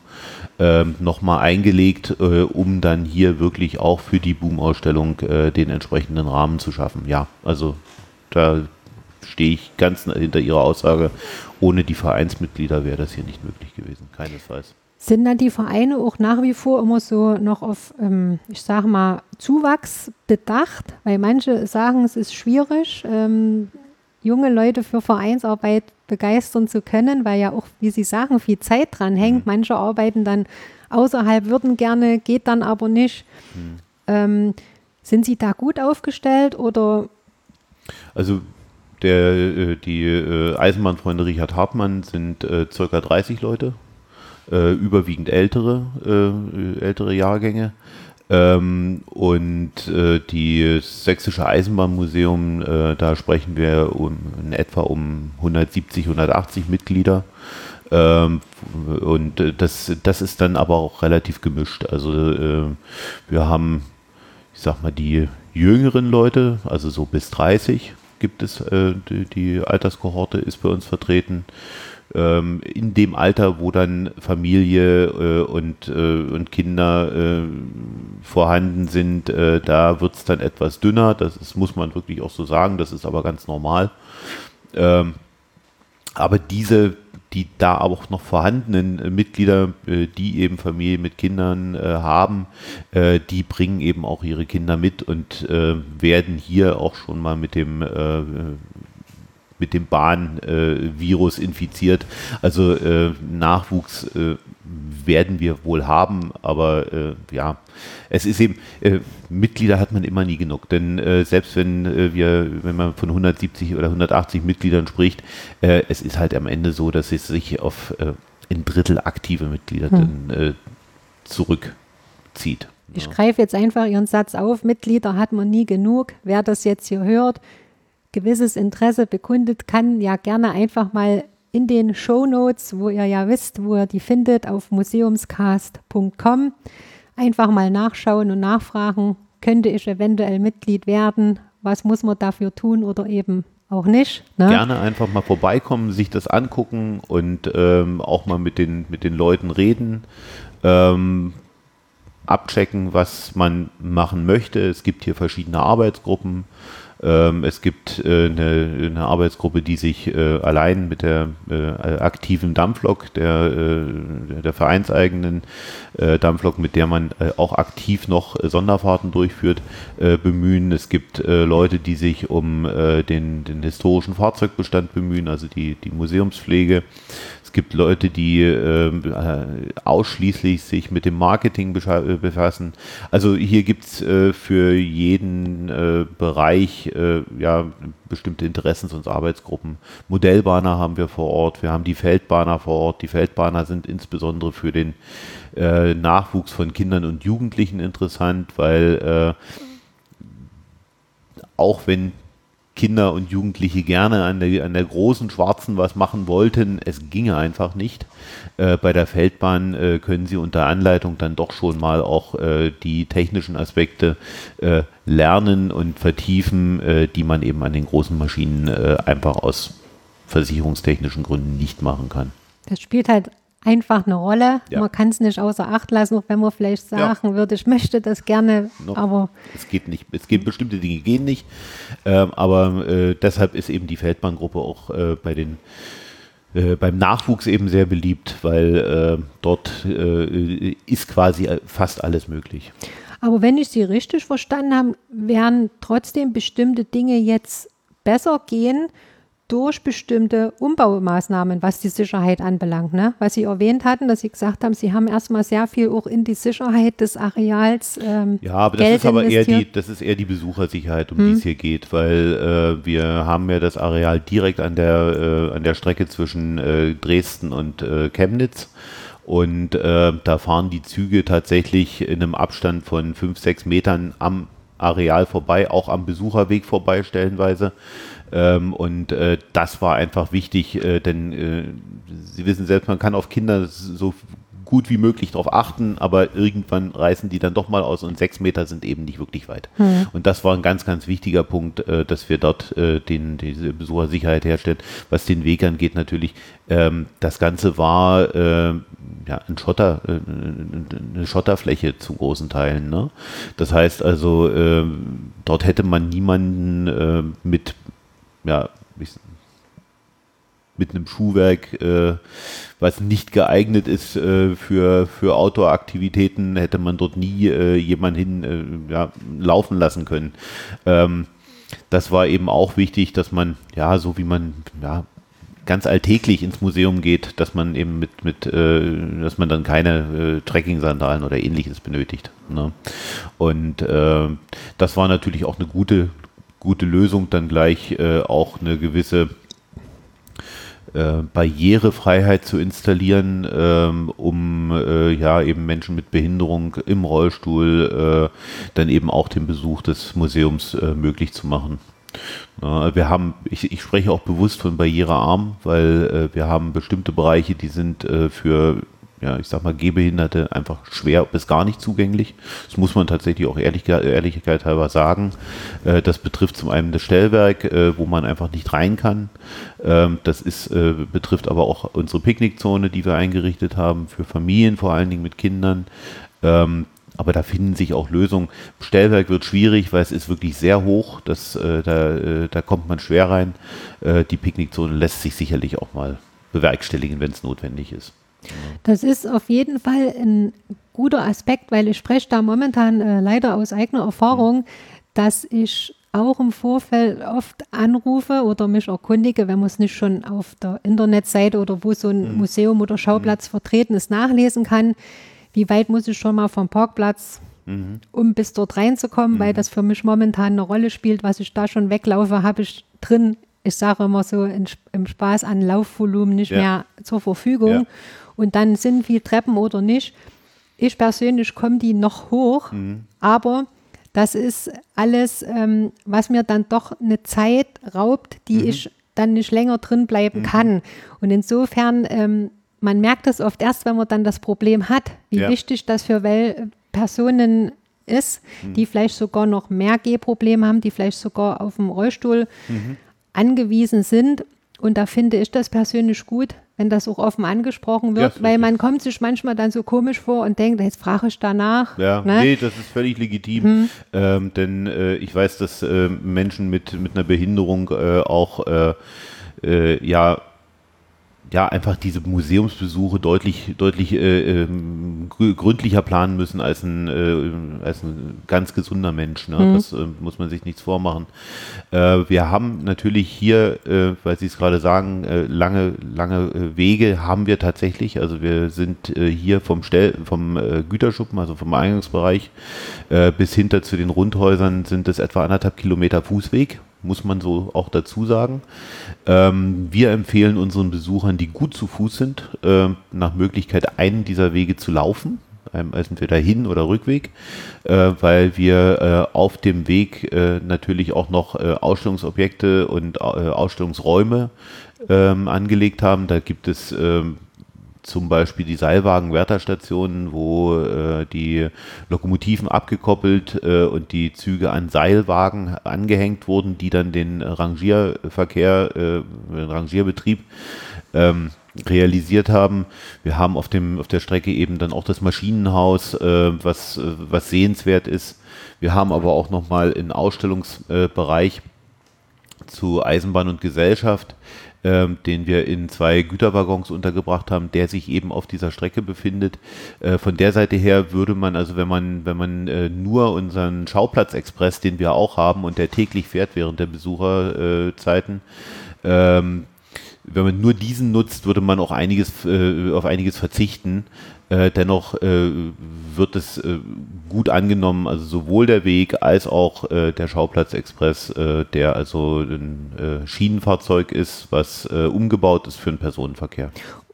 ähm, nochmal eingelegt, äh, um dann hier wirklich auch für die Boom-Ausstellung äh, den entsprechenden Rahmen zu schaffen. Ja, also da stehe ich ganz hinter Ihrer Aussage. Ohne die Vereinsmitglieder wäre das hier nicht möglich gewesen, keinesfalls. Sind dann die Vereine auch nach wie vor immer so noch auf, ähm, ich sage mal, Zuwachs bedacht? Weil manche sagen, es ist schwierig, ähm, junge Leute für Vereinsarbeit begeistern zu können, weil ja auch, wie Sie sagen, viel Zeit dran hängt. Mhm. Manche arbeiten dann außerhalb, würden gerne, geht dann aber nicht. Mhm. Ähm, sind Sie da gut aufgestellt oder? Also der, äh, die äh, Eisenbahnfreunde Richard Hartmann sind äh, circa 30 Leute, überwiegend ältere, ältere Jahrgänge. Ähm, und äh, die Sächsische Eisenbahnmuseum, äh, da sprechen wir um, in etwa um 170, 180 Mitglieder. Ähm, und das, das ist dann aber auch relativ gemischt. Also wir haben, ich sag mal, die jüngeren Leute, also so bis 30, gibt es, äh, die, die, Alterskohorte ist bei uns vertreten. Ähm, in dem Alter, wo dann Familie äh, und, äh, und Kinder äh, vorhanden sind, äh, da wird es dann etwas dünner. Das ist, muss man wirklich auch so sagen. Das ist aber ganz normal. Ähm, aber diese die da auch noch vorhandenen äh, Mitglieder, äh, die eben Familie mit Kindern äh, haben, die bringen eben auch ihre Kinder mit und werden hier auch schon mal mit dem mit dem Bahnvirus infiziert. Also Nachwuchs werden wir wohl haben, aber äh, ja, es ist eben, äh, Mitglieder hat man immer nie genug, denn äh, selbst wenn äh, wir, wenn man von 170 oder 180 Mitgliedern spricht, äh, es ist halt am Ende so, dass es sich auf äh, ein Drittel aktive Mitglieder hm. dann zurückzieht. Ich ja. greife jetzt einfach Ihren Satz auf, Mitglieder hat man nie genug. Wer das jetzt hier hört, gewisses Interesse bekundet, kann ja gerne einfach mal in den Show Notes, wo ihr ja wisst, wo ihr die findet, auf museumscast.com. Einfach mal nachschauen und nachfragen, könnte ich eventuell Mitglied werden? Was muss man dafür tun oder eben auch nicht? Ne? Gerne einfach mal vorbeikommen, sich das angucken und ähm, auch mal mit den, mit den Leuten reden. Ähm, abchecken, was man machen möchte. Es gibt hier verschiedene Arbeitsgruppen. Ähm, es gibt äh, eine, eine, Arbeitsgruppe, die sich äh, allein mit der äh, aktiven Dampflok, der, äh, der vereinseigenen äh, Dampflok, mit der man äh, auch aktiv noch Sonderfahrten durchführt, bemühen. Es gibt Leute, die sich um den, den historischen Fahrzeugbestand bemühen, also die, die Museumspflege. Es gibt Leute, die äh, ausschließlich sich mit dem Marketing befassen. Also hier gibt es äh, für jeden äh, Bereich äh, ja, bestimmte Interessens- und Arbeitsgruppen. Modellbahner haben wir vor Ort, wir haben die Feldbahner vor Ort. Die Feldbahner sind insbesondere für den äh, Nachwuchs von Kindern und Jugendlichen interessant, weil auch wenn Kinder und Jugendliche gerne an der, an der großen Schwarzen was machen wollten. Es ginge einfach nicht. Äh, bei der Feldbahn äh, können Sie unter Anleitung dann doch schon mal auch äh, die technischen Aspekte äh, lernen und vertiefen, äh, die man eben an den großen Maschinen äh, einfach aus versicherungstechnischen Gründen nicht machen kann. Das spielt halt einfach eine Rolle. Ja. Man kann es nicht außer Acht lassen, auch wenn man vielleicht sagen ja. würde, ich möchte das gerne, no. aber. Es geht nicht. Es geht bestimmte Dinge gehen nicht. Ähm, aber äh, deshalb ist eben die Feldbahngruppe auch äh, bei den äh, beim Nachwuchs eben sehr beliebt, weil äh, dort äh, ist quasi fast alles möglich. Aber wenn ich Sie richtig verstanden habe, werden trotzdem bestimmte Dinge jetzt besser gehen, durch bestimmte Umbaumaßnahmen, was die Sicherheit anbelangt. Ne? Was Sie erwähnt hatten, dass Sie gesagt haben, Sie haben erstmal sehr viel auch in die Sicherheit des Areals. Ähm, ja, aber das Geld ist aber eher die, das ist eher die Besuchersicherheit, um hm. die es hier geht, weil äh, wir haben ja das Areal direkt an der, äh, an der Strecke zwischen äh, Dresden und äh, Chemnitz. Und äh, da fahren die Züge tatsächlich in einem Abstand von fünf, sechs Metern am Areal vorbei, auch am Besucherweg vorbei stellenweise. Ähm, und äh, das war einfach wichtig, äh, denn äh, Sie wissen selbst, man kann auf Kinder so gut wie möglich darauf achten, aber irgendwann reißen die dann doch mal aus und sechs Meter sind eben nicht wirklich weit. Mhm. Und das war ein ganz, ganz wichtiger Punkt, äh, dass wir dort äh, den, diese Besuchersicherheit herstellen. Was den Weg angeht natürlich, ähm, das Ganze war äh, ja, ein Schotter, eine Schotterfläche zu großen Teilen. Ne? Das heißt also, äh, dort hätte man niemanden mit ja, mit einem Schuhwerk, äh, was nicht geeignet ist äh, für, für Outdoor-Aktivitäten, hätte man dort nie äh, jemanden hin äh, ja, laufen lassen können. Ähm, das war eben auch wichtig, dass man, ja, so wie man, ja, ganz alltäglich ins Museum geht, dass man eben mit, mit äh, dass man dann keine äh, Trekking-Sandalen oder ähnliches benötigt. Ne? Und das war natürlich auch eine gute, gute Lösung, dann gleich äh, auch eine gewisse äh, Barrierefreiheit zu installieren, ähm, um äh, ja eben Menschen mit Behinderung im Rollstuhl äh, dann eben auch den Besuch des Museums äh, möglich zu machen. wir haben, ich, ich, spreche auch bewusst von barrierearm, weil äh, wir haben bestimmte Bereiche, die sind äh, für ja, ich sag mal, Gehbehinderte einfach schwer bis gar nicht zugänglich. Das muss man tatsächlich auch ehrlich, Ehrlichkeit halber sagen. Äh, das betrifft zum einen das Stellwerk, äh, wo man einfach nicht rein kann. Ähm, das ist, äh, betrifft aber auch unsere Picknickzone, die wir eingerichtet haben, für Familien, vor allen Dingen mit Kindern. Ähm, aber da finden sich auch Lösungen. Stellwerk wird schwierig, weil es ist wirklich sehr hoch. Das, da, da kommt man schwer rein. Die Picknickzone lässt sich sicherlich auch mal bewerkstelligen, wenn es notwendig ist. Das ist auf jeden Fall ein guter Aspekt, weil ich spreche da momentan äh, leider aus eigener Erfahrung, dass ich auch im Vorfeld oft anrufe oder mich erkundige, wenn man es nicht schon auf der Internetseite oder wo so ein mhm. Museum oder Schauplatz mhm. vertreten ist, nachlesen kann. Wie weit muss ich schon mal vom Parkplatz, mhm. um bis dort reinzukommen, weil mhm. das für mich momentan eine Rolle spielt. Was ich da schon weglaufe, habe ich drin, ich sage immer so in, im Spaß an Laufvolumen nicht ja. mehr zur Verfügung. Ja und dann sind viel Treppen oder nicht. Ich persönlich komme die noch hoch, mhm. aber das ist alles, ähm, was mir dann doch eine Zeit raubt, die mhm. ich dann nicht länger drin bleiben mhm. kann. Und insofern, ähm, man merkt es oft erst, wenn man dann das Problem hat, wie ja. wichtig das für Wel Personen ist, mhm. die vielleicht sogar noch mehr Gehprobleme haben, die vielleicht sogar auf dem Rollstuhl mhm. angewiesen sind. Und da finde ich das persönlich gut, wenn das auch offen angesprochen wird, ja, weil man kommt sich manchmal dann so komisch vor und denkt, jetzt frage ich danach. Ja, ne? nee, das ist völlig legitim, hm. ähm, denn äh, ich weiß, dass äh, Menschen mit, mit einer Behinderung äh, auch äh, äh, ja ja, einfach diese Museumsbesuche deutlich, deutlich äh, äh, gründlicher planen müssen als ein, äh, als ein ganz gesunder Mensch. Ne? Mhm. Das äh, muss man sich nichts vormachen. Äh, wir haben natürlich hier, äh, weil Sie es gerade sagen, lange, lange Wege haben wir tatsächlich. Also wir sind hier vom, Stell vom Güterschuppen, also vom Eingangsbereich bis hinter zu den Rundhäusern sind es etwa anderthalb Kilometer Fußweg muss man so auch dazu sagen. Ähm, wir empfehlen unseren Besuchern, die gut zu Fuß sind, äh, nach Möglichkeit einen dieser Wege zu laufen, also entweder Hin- oder Rückweg, äh, weil wir äh, auf dem Weg äh, natürlich auch noch äh, Ausstellungsobjekte und äh, Ausstellungsräume ähm, angelegt haben. Da gibt es ähm, zum Beispiel die Seilwagen-Wärterstationen, wo äh, die Lokomotiven abgekoppelt äh, und die Züge an Seilwagen angehängt wurden, die dann den Rangierverkehr, äh, den Rangierbetrieb ähm, realisiert haben. Wir haben auf, dem, auf der Strecke eben dann auch das Maschinenhaus, äh, was, was sehenswert ist. Wir haben aber auch nochmal einen Ausstellungsbereich zu Eisenbahn und Gesellschaft, ähm, den wir in zwei Güterwaggons untergebracht haben, der sich eben auf dieser Strecke befindet. Äh, von der Seite her würde man, also wenn man, wenn man äh, nur unseren Schauplatzexpress, den wir auch haben und der täglich fährt während der Besucherzeiten, ähm, wenn man nur diesen nutzt, würde man auch einiges äh, auf einiges verzichten. Äh, dennoch äh, wird es äh, gut angenommen, also sowohl der Weg als auch äh, der Schauplatzexpress, äh, der also ein Schienenfahrzeug ist, was umgebaut ist für den Personenverkehr.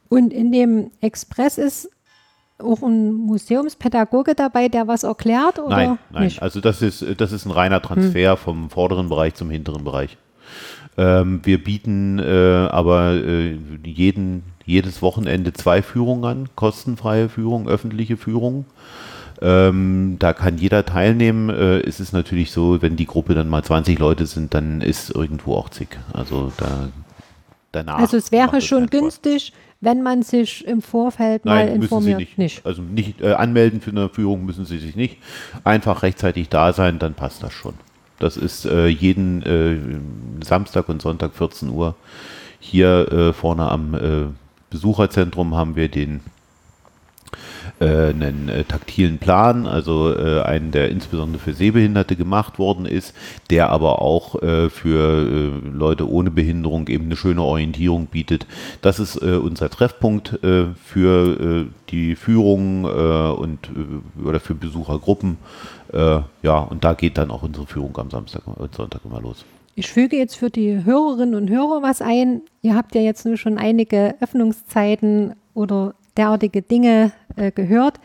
Und in dem Express ist auch ein Museumspädagoge dabei, der was erklärt? Oder nein, nein. Nicht? Also das ist, das ist ein reiner Transfer hm. vom vorderen Bereich zum hinteren Bereich. Ähm, wir bieten äh, aber äh, jeden, jedes Wochenende zwei Führungen an, kostenfreie Führung, öffentliche Führung. Ähm, da kann jeder teilnehmen. Äh, es ist natürlich so, wenn die Gruppe dann mal 20 Leute sind, dann ist irgendwo auch zig. Also da danach. Also es wäre schon günstig, wenn man sich im Vorfeld mal Nein, informiert. Müssen Sie nicht. nicht. Also nicht äh, anmelden für eine Führung müssen Sie sich nicht. Einfach rechtzeitig da sein, dann passt das schon. Das ist äh, jeden äh, Samstag und Sonntag 14 Uhr. Hier äh, vorne am äh, Besucherzentrum haben wir den einen äh, taktilen Plan, also äh, einen, der insbesondere für Sehbehinderte gemacht worden ist, der aber auch äh, für äh, Leute ohne Behinderung eben eine schöne Orientierung bietet. Das ist äh, unser Treffpunkt für die Führung und oder für Besuchergruppen. ja, und da geht dann auch unsere Führung am Samstag und Sonntag immer los. Ich füge jetzt für die Hörerinnen und Hörer was ein. Ihr habt ja jetzt nur schon einige Öffnungszeiten oder derartige Dinge äh, gehört.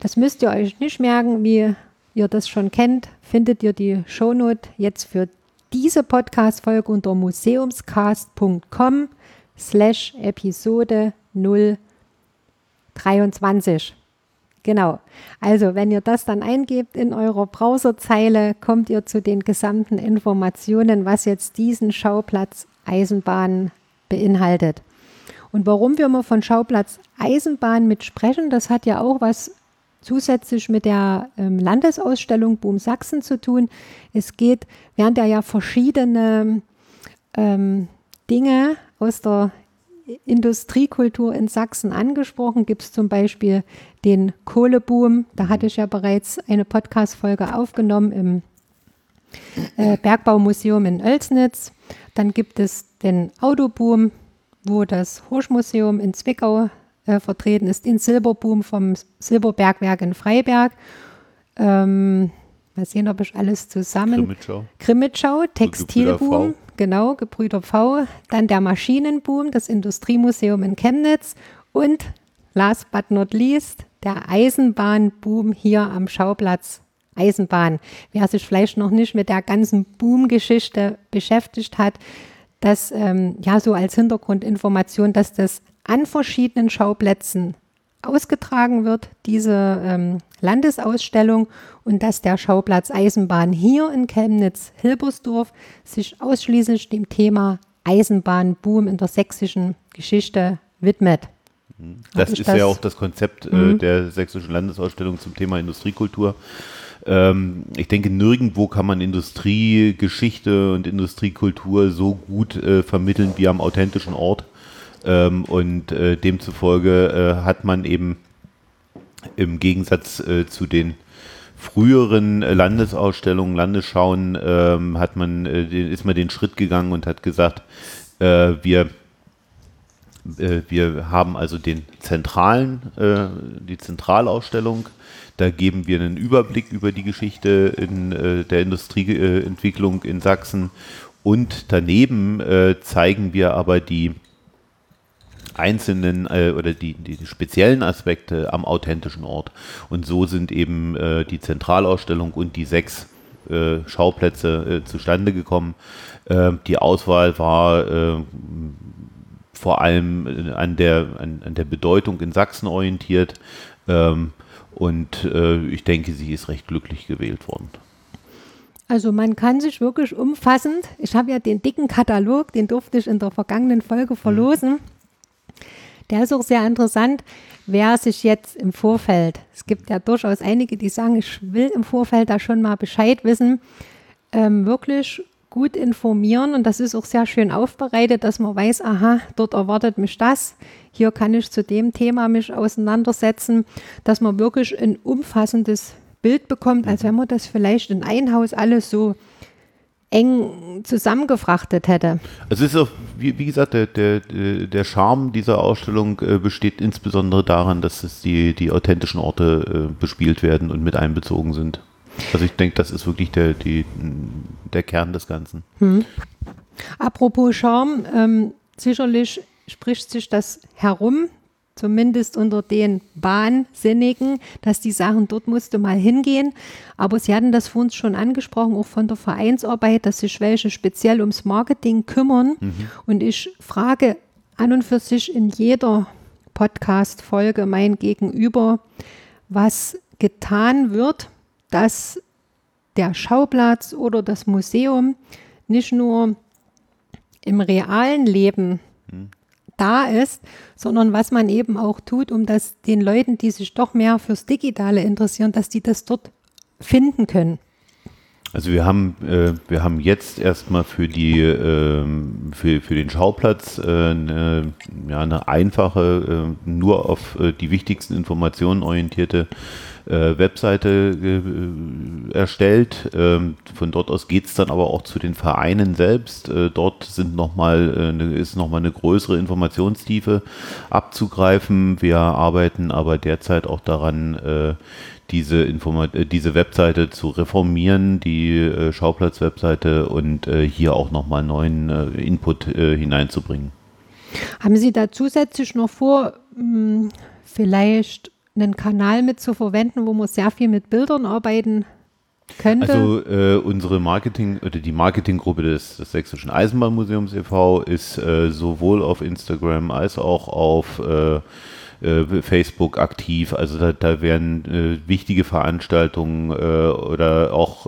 Das müsst ihr euch nicht merken, wie ihr das schon kennt. Findet ihr die Shownote jetzt für diese Podcast-Folge unter museumscast.com slash Episode 023. Genau. Also, wenn ihr das dann eingebt in eurer Browserzeile, kommt ihr zu den gesamten Informationen, was jetzt diesen Schauplatz Eisenbahn beinhaltet. Und warum wir mal von Schauplatz Eisenbahn mit sprechen, das hat ja auch was zusätzlich mit der ähm, Landesausstellung Boom Sachsen zu tun. Es geht, während ja verschiedene ähm, Dinge aus der Industriekultur in Sachsen angesprochen. Gibt es zum Beispiel den Kohleboom. Da hatte ich ja bereits eine Podcast-Folge aufgenommen im äh, Bergbaumuseum in Oelsnitz. Dann gibt es den Autoboom, wo das Horschmuseum in Zwickau äh, vertreten ist, den Silberboom vom Silberbergwerk in Freiberg. Ähm, mal sehen, ob ich alles zusammen. Grimmitschau. Grimmitschau, Textilboom, genau, Gebrüder V. Dann der Maschinenboom, das Industriemuseum in Chemnitz und last but not least der Eisenbahnboom hier am Schauplatz Eisenbahn. Wer sich vielleicht noch nicht mit der ganzen Boom-Geschichte beschäftigt hat, dass ähm, ja so als Hintergrundinformation, dass das an verschiedenen Schauplätzen ausgetragen wird, diese ähm, Landesausstellung und dass der Schauplatz Eisenbahn hier in Chemnitz-Hilbersdorf sich ausschließlich dem Thema Eisenbahnboom in der sächsischen Geschichte widmet. Das ist das? ja auch das Konzept äh, mhm. der sächsischen Landesausstellung zum Thema Industriekultur. Ähm, ich denke, nirgendwo kann man Industriegeschichte und Industriekultur so gut äh, vermitteln wie am authentischen Ort. Ähm, und äh, demzufolge äh, hat man eben im Gegensatz äh, zu den früheren Landesausstellungen, Landesschauen, ähm, hat man, äh, ist man den Schritt gegangen und hat gesagt, äh, wir wir haben also den zentralen, die Zentralausstellung da geben wir einen Überblick über die Geschichte in, äh, der Industrieentwicklung in Sachsen. Und daneben äh, zeigen wir aber die einzelnen äh, oder die, die, speziellen Aspekte am authentischen Ort. Und so sind eben äh, die Zentralausstellung und die sechs äh, Schauplätze äh, zustande gekommen. Ähm, die Auswahl war äh, vor allem äh, an der, an, an, der Bedeutung in Sachsen orientiert. Ähm, und äh, ich denke, sie ist recht glücklich gewählt worden. Also man kann sich wirklich umfassend, ich habe ja den dicken Katalog, den durfte ich in der vergangenen Folge mhm. verlosen. Der ist auch sehr interessant, wer sich jetzt im Vorfeld, es gibt ja durchaus einige, die sagen, ich will im Vorfeld da schon mal Bescheid wissen, ähm, wirklich gut informieren und das ist auch sehr schön aufbereitet, dass man weiß, aha, dort erwartet mich das, hier kann ich zu dem Thema mich auseinandersetzen, dass man wirklich ein umfassendes Bild bekommt, als wenn man das vielleicht in ein Haus alles so eng zusammengefrachtet hätte. Also es ist auch, wie, wie gesagt, der, der, der Charme dieser Ausstellung äh, besteht insbesondere daran, dass es die, die authentischen Orte äh, bespielt werden und mit einbezogen sind. Also ich denke, das ist wirklich der, die, der Kern des Ganzen. Hm. Apropos Charme, ähm, sicherlich spricht sich das herum, zumindest unter den Bahnsinnigen, dass die sagen, dort musste mal hingehen. Aber Sie hatten das vorhin schon angesprochen, auch von der Vereinsarbeit, dass sich welche speziell ums Marketing kümmern. Mhm. Und ich frage an und für sich in jeder Podcast-Folge mein Gegenüber, was getan wird, dass der Schauplatz oder das Museum nicht nur im realen Leben mhm da ist, sondern was man eben auch tut, um das den Leuten, die sich doch mehr fürs Digitale interessieren, dass die das dort finden können. Also wir haben, äh, wir haben jetzt erstmal für die äh, für, für den Schauplatz äh, eine, ja, eine einfache, äh, nur auf äh, die wichtigsten Informationen orientierte äh, Webseite äh, erstellt. Ähm, von dort aus geht es dann aber auch zu den Vereinen selbst. Äh, dort sind noch mal, äh, ne, ist nochmal eine größere Informationstiefe abzugreifen. Wir arbeiten aber derzeit auch daran, äh, diese, äh, diese Webseite zu reformieren, die äh, Schauplatz-Webseite und äh, hier auch nochmal neuen äh, Input äh, hineinzubringen. Haben Sie da zusätzlich noch vor, hm, vielleicht einen Kanal mit zu verwenden, wo man sehr viel mit Bildern arbeiten könnte? Also äh, unsere Marketing oder die Marketinggruppe des, des Sächsischen Eisenbahnmuseums e.V. ist äh, sowohl auf Instagram als auch auf äh, äh Facebook aktiv. Also da, da werden äh, wichtige Veranstaltungen äh, oder auch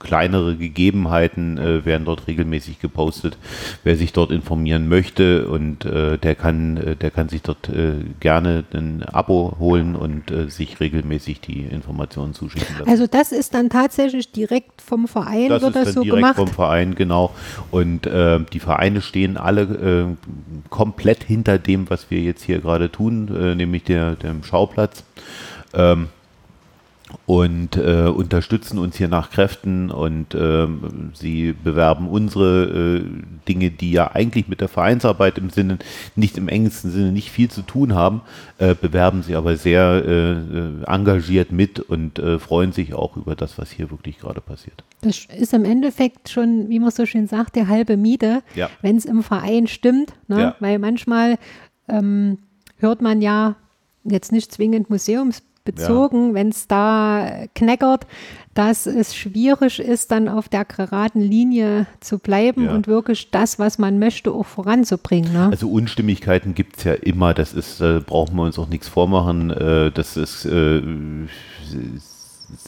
kleinere Gegebenheiten äh, werden dort regelmäßig gepostet. Wer sich dort informieren möchte und äh, der kann, äh, der kann sich dort äh, gerne ein Abo holen und äh, sich regelmäßig die Informationen zuschicken lassen. Also das ist dann tatsächlich direkt vom Verein das wird das so direkt gemacht? vom Verein, genau. Und äh, die Vereine stehen alle komplett hinter dem, was wir jetzt hier gerade tun, nämlich der, dem Schauplatz. Ähm, und äh, unterstützen uns hier nach Kräften und ähm, sie bewerben unsere äh, Dinge, die ja eigentlich mit der Vereinsarbeit im Sinne, nicht im engsten Sinne nicht viel zu tun haben, äh, bewerben sie aber sehr äh, äh, engagiert mit und äh, freuen sich auch über das, was hier wirklich gerade passiert. Das ist im Endeffekt schon, wie man so schön sagt, der halbe Miete, ja. wenn es im Verein stimmt, ne? ja. weil manchmal ähm, hört man ja jetzt nicht zwingend Museums bezogen, ja. wenn es da knackert, dass es schwierig ist, dann auf der geraden Linie zu bleiben ja. und wirklich das, was man möchte, auch voranzubringen. Ne? Also Unstimmigkeiten gibt es ja immer, das ist, äh, brauchen wir uns auch nichts vormachen, äh, das ist äh,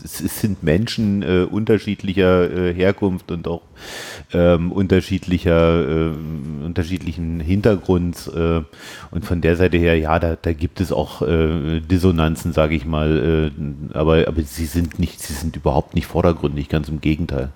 es sind Menschen äh, unterschiedlicher äh, Herkunft und auch ähm, unterschiedlicher, äh, unterschiedlichen Hintergrunds. Äh, und von der Seite her, ja, da, da gibt es auch äh, Dissonanzen, sage ich mal. Äh, aber, aber sie sind nicht, sie sind überhaupt nicht vordergründig, ganz im Gegenteil.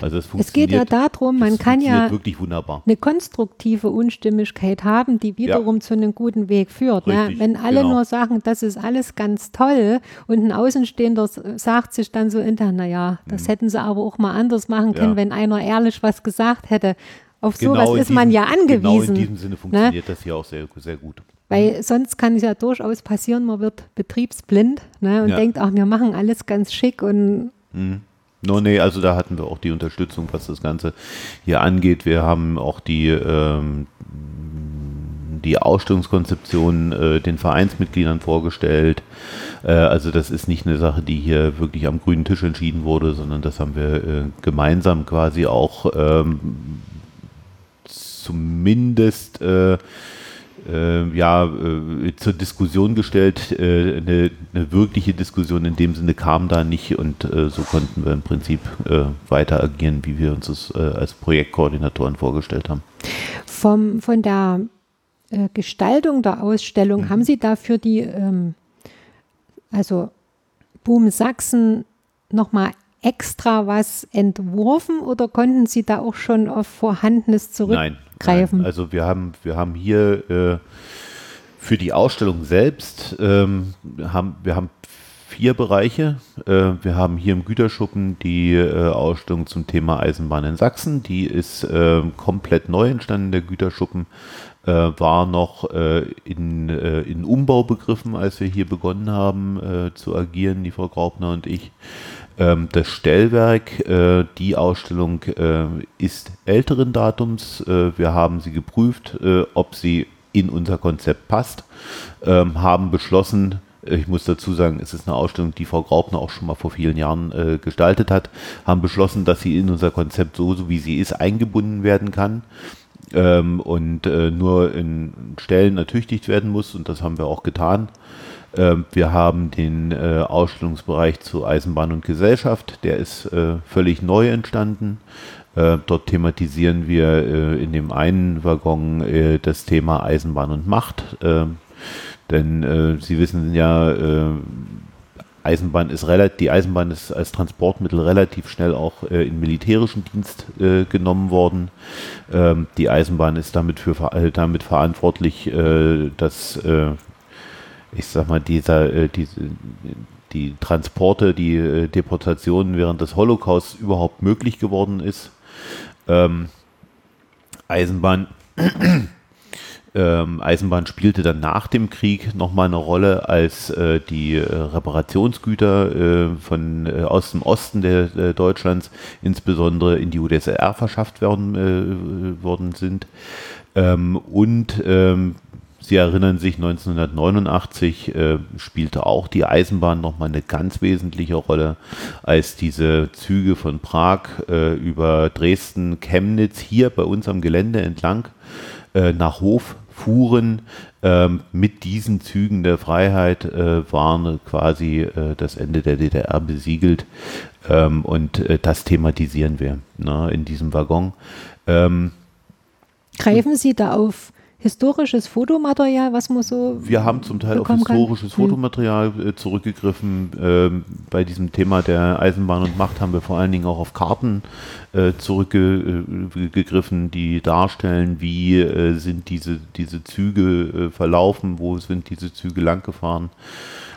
Also es, es geht ja darum, man kann ja eine konstruktive Unstimmigkeit haben, die wiederum ja. zu einem guten Weg führt. ne? Wenn alle genau. nur sagen, das ist alles ganz toll und ein Außenstehender sagt sich dann so intern, naja, das mhm. hätten sie aber auch mal anders machen können, ja. wenn einer ehrlich was gesagt hätte. Auf genau sowas ist diesem, man ja angewiesen. Genau in diesem Sinne ne? funktioniert ne? das hier auch sehr, sehr gut. Weil sonst kann es ja durchaus passieren, man wird betriebsblind ne, und ja. denkt, ach, wir machen alles ganz schick und mhm. No, nee, also da hatten wir auch die Unterstützung, was das Ganze hier angeht. Wir haben auch die, ähm, die Ausstellungskonzeption äh, den Vereinsmitgliedern vorgestellt. Äh, also das ist nicht eine Sache, die hier wirklich am grünen Tisch entschieden wurde, sondern das haben wir äh, gemeinsam quasi auch ähm, zumindest äh, ja, äh, zur Diskussion gestellt. Äh, eine, eine, wirkliche Diskussion in dem Sinne kam da nicht und äh, so konnten wir im Prinzip äh, weiter agieren, wie wir uns das äh, als Projektkoordinatoren vorgestellt haben. Vom, von der Gestaltung der Ausstellung, mhm. haben Sie dafür die, ähm, also Boom Sachsen nochmal extra was entworfen oder konnten Sie da auch schon auf Vorhandenes zurückgreifen? Nein, nein. Also wir haben, wir haben hier äh, für die Ausstellung selbst, ähm, haben, wir haben vier Bereiche. Äh, wir haben hier im Güterschuppen die äh, Ausstellung zum Thema Eisenbahn in Sachsen. Die ist äh, komplett neu entstanden. Der Güterschuppen äh, war noch in, in Umbau begriffen, als wir hier begonnen haben zu agieren, die Frau Graubner und ich. Ähm, das Stellwerk, die Ausstellung ist älteren Datums. Wir haben sie geprüft, ob sie in unser Konzept passt, ähm, haben beschlossen, ich muss dazu sagen, es ist eine Ausstellung, die Frau Graupner auch schon mal vor vielen Jahren äh, gestaltet hat, haben beschlossen, dass sie in unser Konzept so, so wie sie ist, eingebunden werden kann ähm, und äh, nur in Stellen ertüchtigt werden muss und das haben wir auch getan. Ähm, wir haben den äh, Ausstellungsbereich zu Eisenbahn und Gesellschaft, der ist äh, völlig neu entstanden. Äh, dort thematisieren wir äh, in dem einen Waggon das Thema Eisenbahn und Macht. Denn Sie wissen ja, Eisenbahn ist relativ, die Eisenbahn ist als Transportmittel relativ schnell auch äh, in militärischen Dienst äh, genommen worden. Ähm, die Eisenbahn ist damit für damit verantwortlich, äh, dass ich sag mal dieser diese die Transporte, die Deportationen während des Holocaust überhaupt möglich geworden ist ähm, Eisenbahn, ähm, Eisenbahn spielte dann nach dem Krieg nochmal eine Rolle, als äh, die äh, Reparationsgüter äh, von, äh, aus dem Osten der, äh, Deutschlands insbesondere in die UdSSR verschafft werden, äh, worden sind. Ähm, und ähm, Sie erinnern sich, 1989 äh, spielte auch die Eisenbahn nochmal eine ganz wesentliche Rolle, als diese Züge von Prag über Dresden, Chemnitz hier bei uns am Gelände entlang nach Hof fuhren. Ähm, mit diesen Zügen der Freiheit äh, waren quasi äh, das Ende der DDR besiegelt ähm, und äh, das thematisieren wir ne, in diesem Waggon. Ähm, Greifen Sie da auf historisches Fotomaterial, was man so. Wir haben zum Teil auf historisches kann? Hm. Fotomaterial äh, zurückgegriffen. Ähm, bei diesem Thema der Eisenbahn und Macht haben wir vor allen Dingen auch auf Karten äh, zurückgegriffen, die darstellen, wie äh, sind diese, diese Züge äh, verlaufen, wo sind diese Züge langgefahren.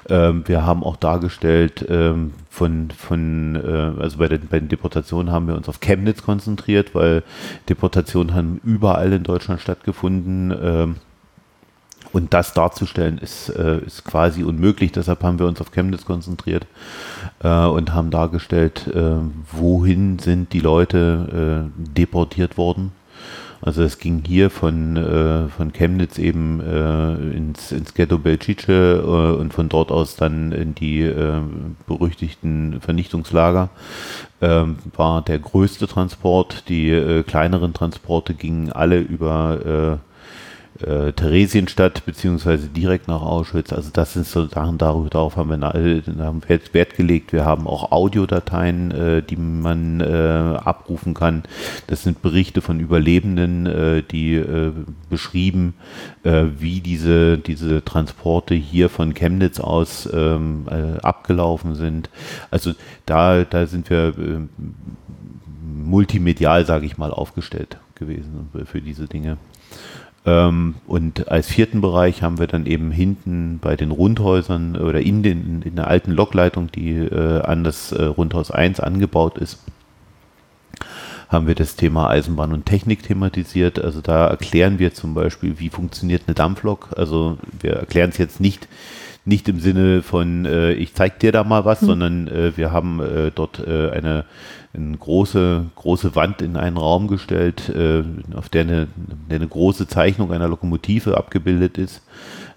Ähm, wir haben auch dargestellt, ähm, von, von äh, also bei den, bei den Deportationen haben wir uns auf Chemnitz konzentriert, weil Deportationen haben überall in Deutschland stattgefunden. Ähm, und das darzustellen ist, äh, ist quasi unmöglich. Deshalb haben wir uns auf Chemnitz konzentriert äh, und haben dargestellt, äh, wohin sind die Leute äh, deportiert worden also es ging hier von, äh, von Chemnitz eben äh, ins, ins Ghetto Belcice äh, und von dort aus dann in die äh, berüchtigten Vernichtungslager. Ähm, war der größte Transport. Die äh, kleineren Transporte gingen alle über äh, äh, Theresienstadt beziehungsweise direkt nach Auschwitz. Also das sind so Sachen, darauf haben wir äh, haben Wert, Wert, gelegt. Wir haben auch Audiodateien, äh, die man äh, abrufen kann. Das sind Berichte von Überlebenden, äh, die äh, beschrieben, wie diese, diese Transporte hier von Chemnitz aus ähm, abgelaufen sind. Also da, da sind wir multimedial, sage ich mal, aufgestellt gewesen für diese Dinge. Ähm, und als vierten Bereich haben wir dann eben hinten bei den Rundhäusern oder in, den, in der alten Lokleitung, die äh, an das äh, Rundhaus 1 angebaut ist, haben wir das Thema Eisenbahn und Technik thematisiert. Also da erklären wir zum Beispiel, wie funktioniert eine Dampflok. Also wir erklären es jetzt nicht, nicht im Sinne von, äh, ich zeig dir da mal was, hm. sondern äh, wir haben äh, dort äh, eine eine große, große Wand in einen Raum gestellt, äh, auf der eine, der eine große Zeichnung einer Lokomotive abgebildet ist.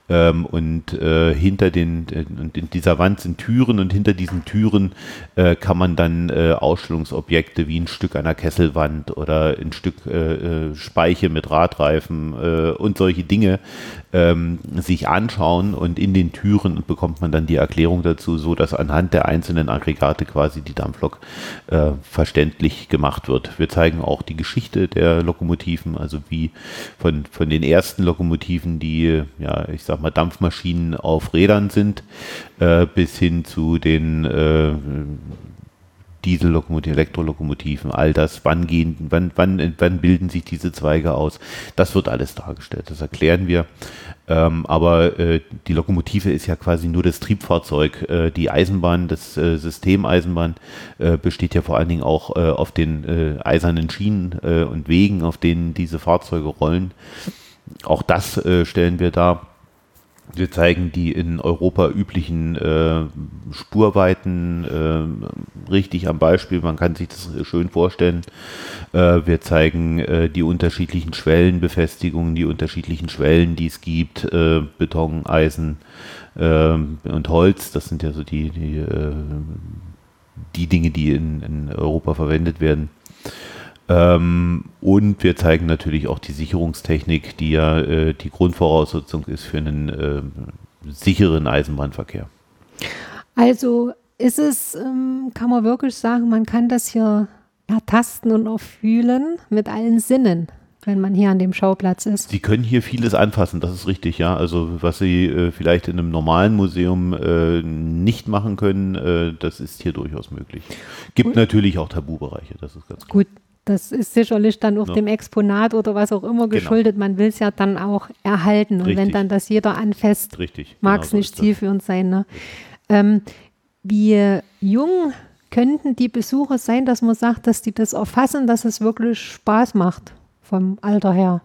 Ähm, und äh, hinter den äh, und in dieser Wand sind Türen und hinter diesen Türen äh, kann man dann äh, Ausstellungsobjekte wie ein Stück einer Kesselwand oder ein Stück äh, Speiche mit Radreifen und solche Dinge ähm, sich anschauen und in den Türen bekommt man dann die Erklärung dazu, so dass anhand der einzelnen Aggregate quasi die Dampflok verständlich gemacht wird. Wir zeigen auch die Geschichte der Lokomotiven, also wie von, von den ersten Lokomotiven, die ja ich sag mal, Dampfmaschinen auf Rädern sind, äh, bis hin zu den äh, Diesellokomotiven, Elektrolokomotiven, all das, wann gehen, wann, wann, wann bilden sich diese Zweige aus? Das wird alles dargestellt, das erklären wir. Ähm, aber äh, die Lokomotive ist ja quasi nur das Triebfahrzeug. Äh, die Eisenbahn, das äh, System Eisenbahn äh, besteht ja vor allen Dingen auch äh, auf den äh, eisernen Schienen und Wegen, auf denen diese Fahrzeuge rollen. Auch das stellen wir dar. Wir zeigen die in Europa üblichen äh, Spurweiten äh, richtig am Beispiel. Man kann sich das schön vorstellen. Äh, wir zeigen äh, die unterschiedlichen Schwellenbefestigungen, die unterschiedlichen Schwellen, die es gibt. Äh, Beton, Eisen ähm, und Holz. Das sind ja so die, die, äh, die Dinge, die in, in Europa verwendet werden. Ähm, und wir zeigen natürlich auch die Sicherungstechnik, die ja äh, die Grundvoraussetzung ist für einen äh, sicheren Eisenbahnverkehr. Also ist es, ähm, kann man wirklich sagen, man kann das hier ertasten und auch fühlen mit allen Sinnen wenn man hier an dem Schauplatz ist. Sie können hier vieles anfassen, das ist richtig, ja. Also was Sie äh, vielleicht in einem normalen Museum äh, nicht machen können, äh, das ist hier durchaus möglich. Gibt Gut. natürlich auch Tabubereiche, das ist ganz klar. Gut, das ist sicherlich dann auch ja. dem Exponat oder was auch immer genau. geschuldet. Genau. Man will es ja dann auch erhalten. Und wenn dann das jeder anfasst, mag es genau nicht so zielführend sein. Ne? Ähm, wie jung könnten die Besucher sein, dass man sagt, dass die das erfassen, dass es wirklich Spaß macht vom Alter her?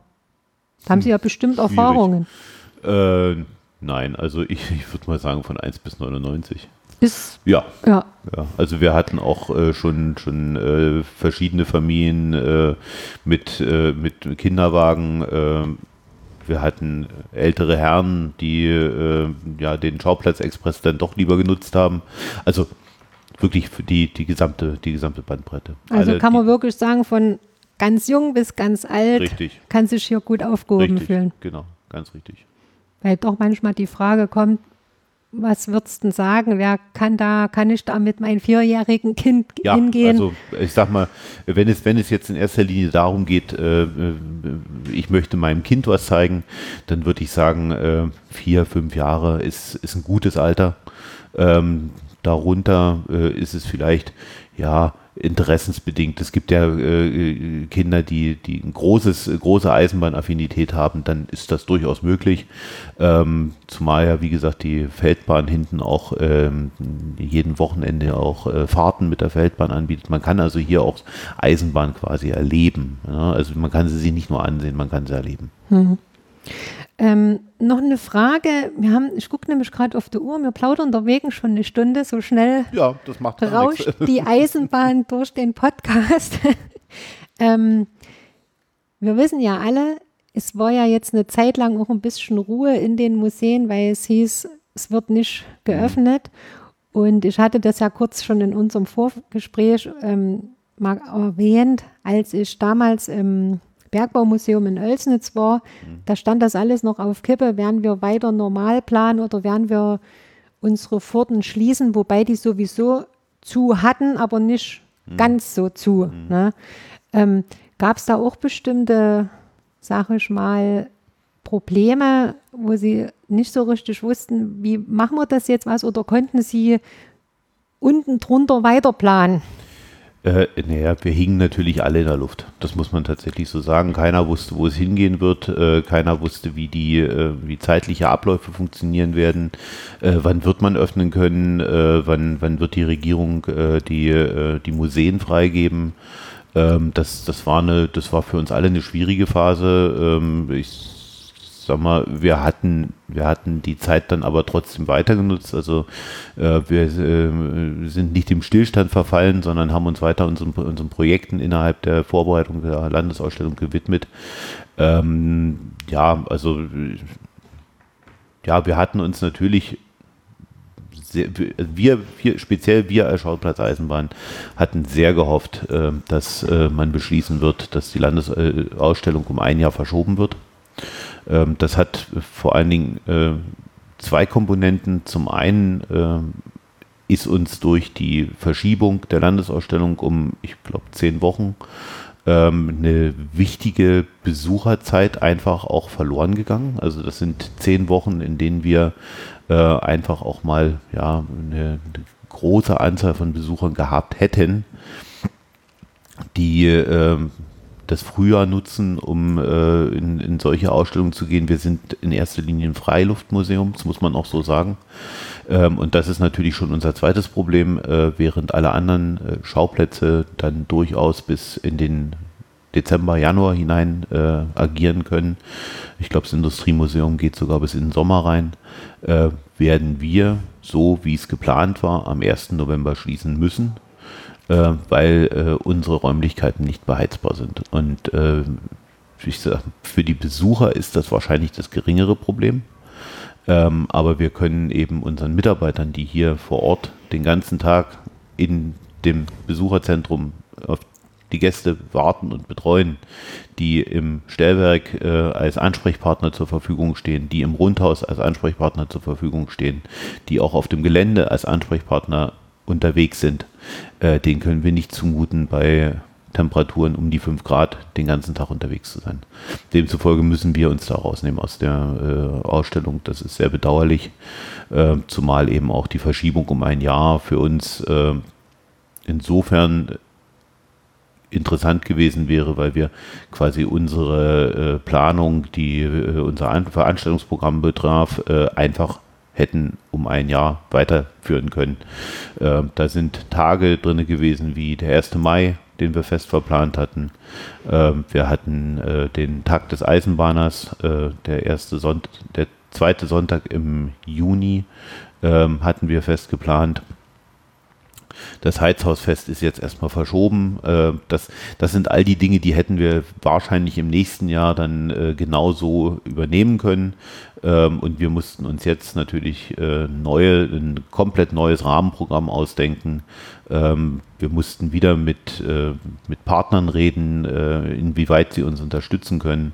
Da haben hm, Sie ja bestimmt Schwierig. Erfahrungen. Äh, nein, also ich, ich würde mal sagen von 1 bis 99. Ist, ja. ja. ja. Also wir hatten auch äh, schon, schon äh, verschiedene Familien äh, mit, äh, mit Kinderwagen. Äh, wir hatten ältere Herren, die äh, ja, den Schauplatzexpress dann doch lieber genutzt haben. Also wirklich für die, die, gesamte, die gesamte Bandbreite. Also Alle, kann man wirklich sagen, von ganz jung bis ganz alt richtig. kann sich hier gut aufgehoben richtig, fühlen. Genau, ganz richtig. Weil doch manchmal die Frage kommt, was würdest du sagen? Wer kann da, kann ich da mit meinem vierjährigen Kind ja, hingehen? Also ich sag mal, wenn es, wenn es jetzt in erster Linie darum geht, äh, ich möchte meinem Kind was zeigen, dann würde ich sagen, äh, vier, fünf Jahre ist, ist ein gutes Alter. Ähm, darunter äh, ist es vielleicht, ja, interessensbedingt. Es gibt ja äh, Kinder, die, die ein großes, große Eisenbahnaffinität haben, dann ist das durchaus möglich. Ähm, zumal ja, wie gesagt, die Feldbahn hinten auch ähm, jeden Wochenende auch äh, Fahrten mit der Feldbahn anbietet. Man kann also hier auch Eisenbahn quasi erleben. Ja? Also man kann sie sich nicht nur ansehen, man kann sie erleben. Mhm. Ähm, noch eine Frage. Wir haben, ich gucke nämlich gerade auf die Uhr, wir plaudern der Wegen schon eine Stunde, so schnell ja, das macht rauscht nichts. die Eisenbahn (laughs) durch den Podcast. (laughs) ähm, wir wissen ja alle, es war ja jetzt eine Zeit lang auch ein bisschen Ruhe in den Museen, weil es hieß, es wird nicht geöffnet. Und ich hatte das ja kurz schon in unserem Vorgespräch ähm, mal erwähnt, als ich damals im Bergbaumuseum in Oelsnitz war, mhm. da stand das alles noch auf Kippe. Werden wir weiter normal planen oder werden wir unsere Pforten schließen, wobei die sowieso zu hatten, aber nicht mhm. ganz so zu. Mhm. Ne? Ähm, Gab es da auch bestimmte, sag ich mal, Probleme, wo Sie nicht so richtig wussten, wie machen wir das jetzt was oder konnten Sie unten drunter weiter planen? Äh, naja, wir hingen natürlich alle in der Luft. Das muss man tatsächlich so sagen. Keiner wusste, wo es hingehen wird. Äh, keiner wusste, wie die, äh, wie zeitliche Abläufe funktionieren werden. Äh, wann wird man öffnen können? Äh, wann, wann wird die Regierung äh, die, die Museen freigeben? Ähm, das, das war eine, das war für uns alle eine schwierige Phase. Ähm, ich sag mal, wir hatten, wir hatten die Zeit dann aber trotzdem weiter genutzt. Also äh, wir äh, sind nicht dem Stillstand verfallen, sondern haben uns weiter unseren, unseren Projekten innerhalb der Vorbereitung der Landesausstellung gewidmet. Ähm, ja, also ja, wir hatten uns natürlich wir, wir, speziell wir als Schauplatz Eisenbahn hatten sehr gehofft, äh, dass äh, man beschließen wird, dass die Landesausstellung um ein Jahr verschoben wird. Ähm, das hat vor allen Dingen äh, zwei Komponenten. Zum einen äh, ist uns durch die Verschiebung der Landesausstellung um, ich glaube, zehn Wochen ähm, eine wichtige Besucherzeit einfach auch verloren gegangen. Also das sind zehn Wochen, in denen wir äh, einfach auch mal ja, eine, eine große Anzahl von Besuchern gehabt hätten, die ähm, das Frühjahr nutzen, um äh, in, in, solche Ausstellungen zu gehen. Wir sind in erster Linie ein Freiluftmuseum, das muss man auch so sagen. Ähm, und das ist natürlich schon unser zweites Problem, äh, während alle anderen äh, Schauplätze dann durchaus bis in den Dezember, Januar hinein äh, agieren können. Ich glaube, das Industriemuseum geht sogar bis in den Sommer rein. Äh, werden wir, so wie es geplant war, am 1. November schließen müssen, äh, weil äh, unsere Räumlichkeiten nicht beheizbar sind. Und äh, ich sag, für die Besucher ist das wahrscheinlich das geringere Problem. Ähm, aber wir können eben unseren Mitarbeitern, die hier vor Ort den ganzen Tag in dem Besucherzentrum auf die Gäste warten und betreuen, die im Stellwerk äh, als Ansprechpartner zur Verfügung stehen, die im Rundhaus als Ansprechpartner zur Verfügung stehen, die auch auf dem Gelände als Ansprechpartner unterwegs sind, äh, den können wir nicht zumuten, bei Temperaturen um die 5 Grad den ganzen Tag unterwegs zu sein. Demzufolge müssen wir uns da rausnehmen aus der äh, Ausstellung. Das ist sehr bedauerlich, äh, zumal eben auch die Verschiebung um ein Jahr für uns äh, insofern interessant gewesen wäre, weil wir quasi unsere äh, Planung, die äh, unser Veranstaltungsprogramm betraf, äh, einfach hätten um ein Jahr weiterführen können. Äh, da sind Tage drin gewesen wie der 1. Mai, den wir fest verplant hatten. Äh, wir hatten äh, den Tag des Eisenbahners, der erste Sonntag, der zweite Sonntag im Juni ähm, hatten wir fest geplant. Das Heizhausfest ist jetzt erstmal verschoben. Äh, das, das sind all die Dinge, die hätten wir wahrscheinlich im nächsten Jahr dann äh, genauso übernehmen können. Ähm, und wir mussten uns jetzt natürlich äh, neue, ein komplett neues Rahmenprogramm ausdenken. Ähm, wir mussten wieder mit, mit Partnern reden, inwieweit sie uns unterstützen können,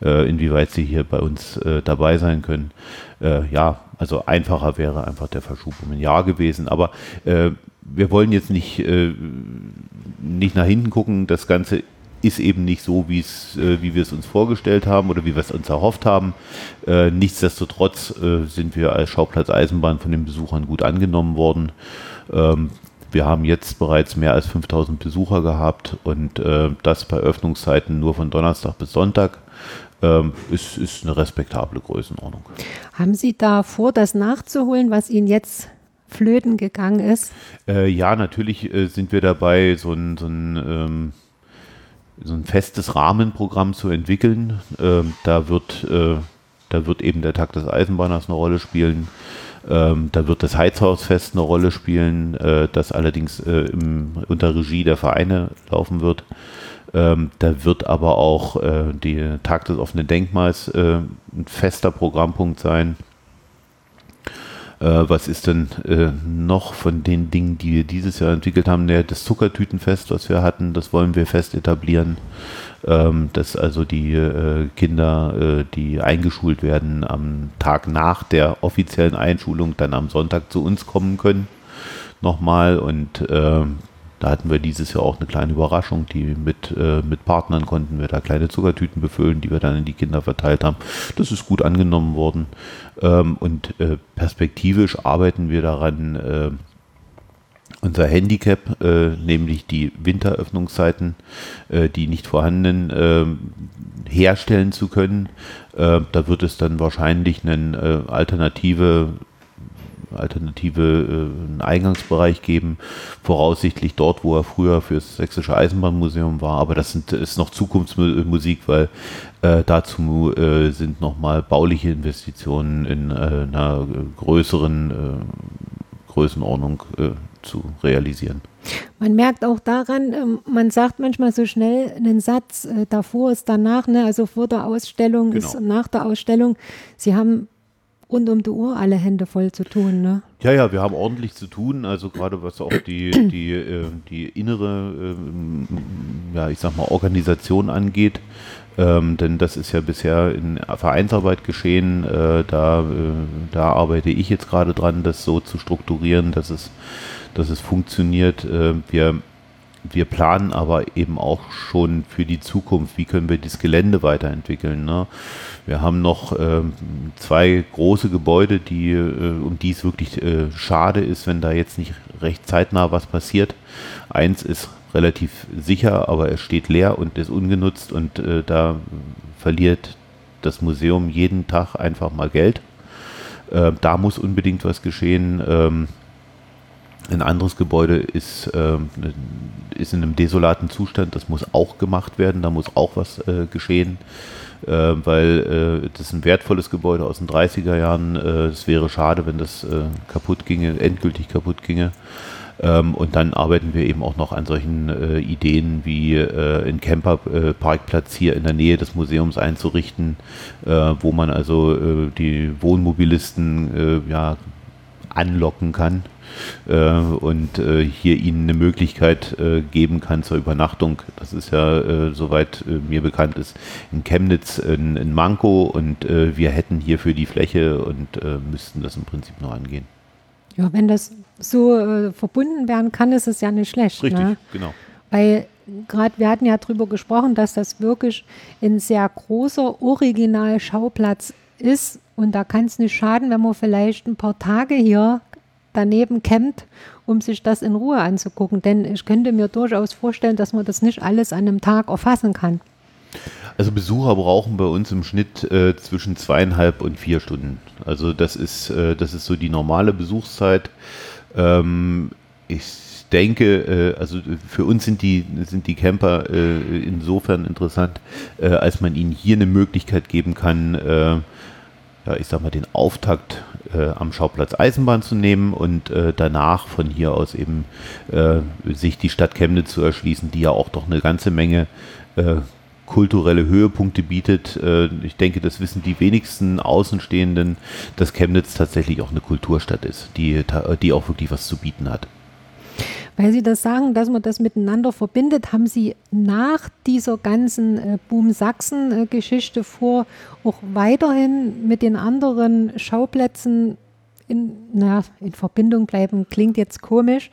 inwieweit sie hier bei uns dabei sein können. ja, also einfacher wäre einfach der Verschub um ein Jahr gewesen. Aber wir wollen jetzt nicht, äh, nicht nach hinten gucken. Das Ganze ist eben nicht so, wie äh, wie wir es uns vorgestellt haben oder wie wir es uns erhofft haben. Äh, nichtsdestotrotz äh, sind wir als Schauplatz Eisenbahn von den Besuchern gut angenommen worden. Ähm, wir haben jetzt bereits mehr als 5000 Besucher gehabt und äh, das bei Öffnungszeiten nur von Donnerstag bis Sonntag. Ähm, ist, ist eine respektable Größenordnung. Haben Sie da vor, das nachzuholen, was Ihnen jetzt flöten gegangen ist? Äh, ja, natürlich äh, sind wir dabei, so ein, so ein, ähm, so ein festes Rahmenprogramm zu entwickeln. Ähm, da, wird, äh, da wird eben der Tag des Eisenbahners eine Rolle spielen. Ähm, da wird das Heizhausfest eine Rolle spielen, äh, das allerdings äh, im, unter Regie der Vereine laufen wird. Ähm, da wird aber auch äh, der Tag des offenen Denkmals ein fester Programmpunkt sein. Äh, was ist denn äh, noch von den Dingen, die wir dieses Jahr entwickelt haben? Das Zuckertütenfest, was wir hatten, das wollen wir fest etablieren. Ähm, dass also die äh, Kinder, die eingeschult werden, am Tag nach der offiziellen Einschulung dann am Sonntag zu uns kommen können. Nochmal und ähm, da hatten wir dieses Jahr auch eine kleine Überraschung, die mit, äh, mit Partnern konnten wir da kleine Zuckertüten befüllen, die wir dann in die Kinder verteilt haben. Das ist gut angenommen worden. Ähm, und äh, perspektivisch arbeiten wir daran, äh, unser Handicap, äh, nämlich die Winteröffnungszeiten, äh, die nicht vorhandenen, äh, herstellen zu können. Da wird es dann wahrscheinlich eine alternative alternative äh, einen Eingangsbereich geben, voraussichtlich dort, wo er früher für das Sächsische Eisenbahnmuseum war. Aber das sind, ist noch Zukunftsmusik, weil äh, dazu äh, sind nochmal bauliche Investitionen in äh, einer größeren äh, Größenordnung äh, zu realisieren. Man merkt auch daran, ähm, man sagt manchmal so schnell einen Satz, davor ist danach, ne? also vor der Ausstellung genau. ist nach der Ausstellung. Sie haben rund um die Uhr alle Hände voll zu tun, ne? Ja, ja, wir haben ordentlich zu tun, also gerade was auch die, die, äh, die innere, äh, ja, ich sag mal, Organisation angeht. Ähm, denn das ist ja bisher in Vereinsarbeit geschehen. Äh, da, äh, da arbeite ich jetzt gerade dran, das so zu strukturieren, dass es, dass es funktioniert. Äh, wir wir planen aber eben auch schon für die Zukunft, wie können wir das Gelände weiterentwickeln. Ne? Wir haben noch ähm, zwei große Gebäude, die, äh, um die es wirklich äh, schade ist, wenn da jetzt nicht recht zeitnah was passiert. Eins ist relativ sicher, aber es steht leer und ist ungenutzt und äh, da verliert das Museum jeden Tag einfach mal Geld. Äh, da muss unbedingt was geschehen. Ähm, Ein anderes Gebäude ist, äh, ist in einem desolaten Zustand, das muss auch gemacht werden, da muss auch was äh, geschehen, weil äh, das ist ein wertvolles Gebäude aus den 30er Jahren. Äh, es wäre schade, wenn das äh, kaputt ginge, endgültig kaputt ginge. Ähm, und dann arbeiten wir eben auch noch an solchen äh, Ideen wie äh, einen Camperparkplatz hier in der Nähe des Museums einzurichten, äh, wo man also äh, die Wohnmobilisten äh, ja, anlocken kann äh, und hier ihnen eine Möglichkeit geben kann zur Übernachtung. Das ist ja, soweit mir bekannt ist, in Chemnitz ein, ein Manko und wir hätten hierfür die Fläche und müssten das im Prinzip nur angehen. Ja, wenn das so äh, verbunden werden kann, ist es ja nicht schlecht. Richtig, ne? genau. Weil gerade wir hatten ja darüber gesprochen, dass das wirklich ein sehr großer Originalschauplatz ist und da kann es nicht schaden, wenn man vielleicht ein paar Tage hier daneben campt, um sich das in Ruhe anzugucken. Denn ich könnte mir durchaus vorstellen, dass man das nicht alles an einem Tag erfassen kann. Also Besucher brauchen bei uns im Schnitt äh, zwischen zweieinhalb und vier Stunden. Also das ist, äh, das ist so die normale Besuchszeit. Ähm, ich denke, äh, also für uns sind die, sind die Camper äh, insofern interessant, äh, als man ihnen hier eine Möglichkeit geben kann, äh, ja, ich sag mal, den Auftakt äh, am Schauplatz Eisenbahn zu nehmen und äh, danach von hier aus eben sich die Stadt Chemnitz zu erschließen, die ja auch doch eine ganze Menge kulturelle Höhepunkte bietet. Ich denke, das wissen die wenigsten Außenstehenden, dass Chemnitz tatsächlich auch eine Kulturstadt ist, die, die auch wirklich was zu bieten hat. Weil Sie das sagen, dass man das miteinander verbindet, haben Sie nach dieser ganzen äh, Boom Sachsen-Geschichte vor, auch weiterhin mit den anderen Schauplätzen in, na, in Verbindung bleiben, klingt jetzt komisch.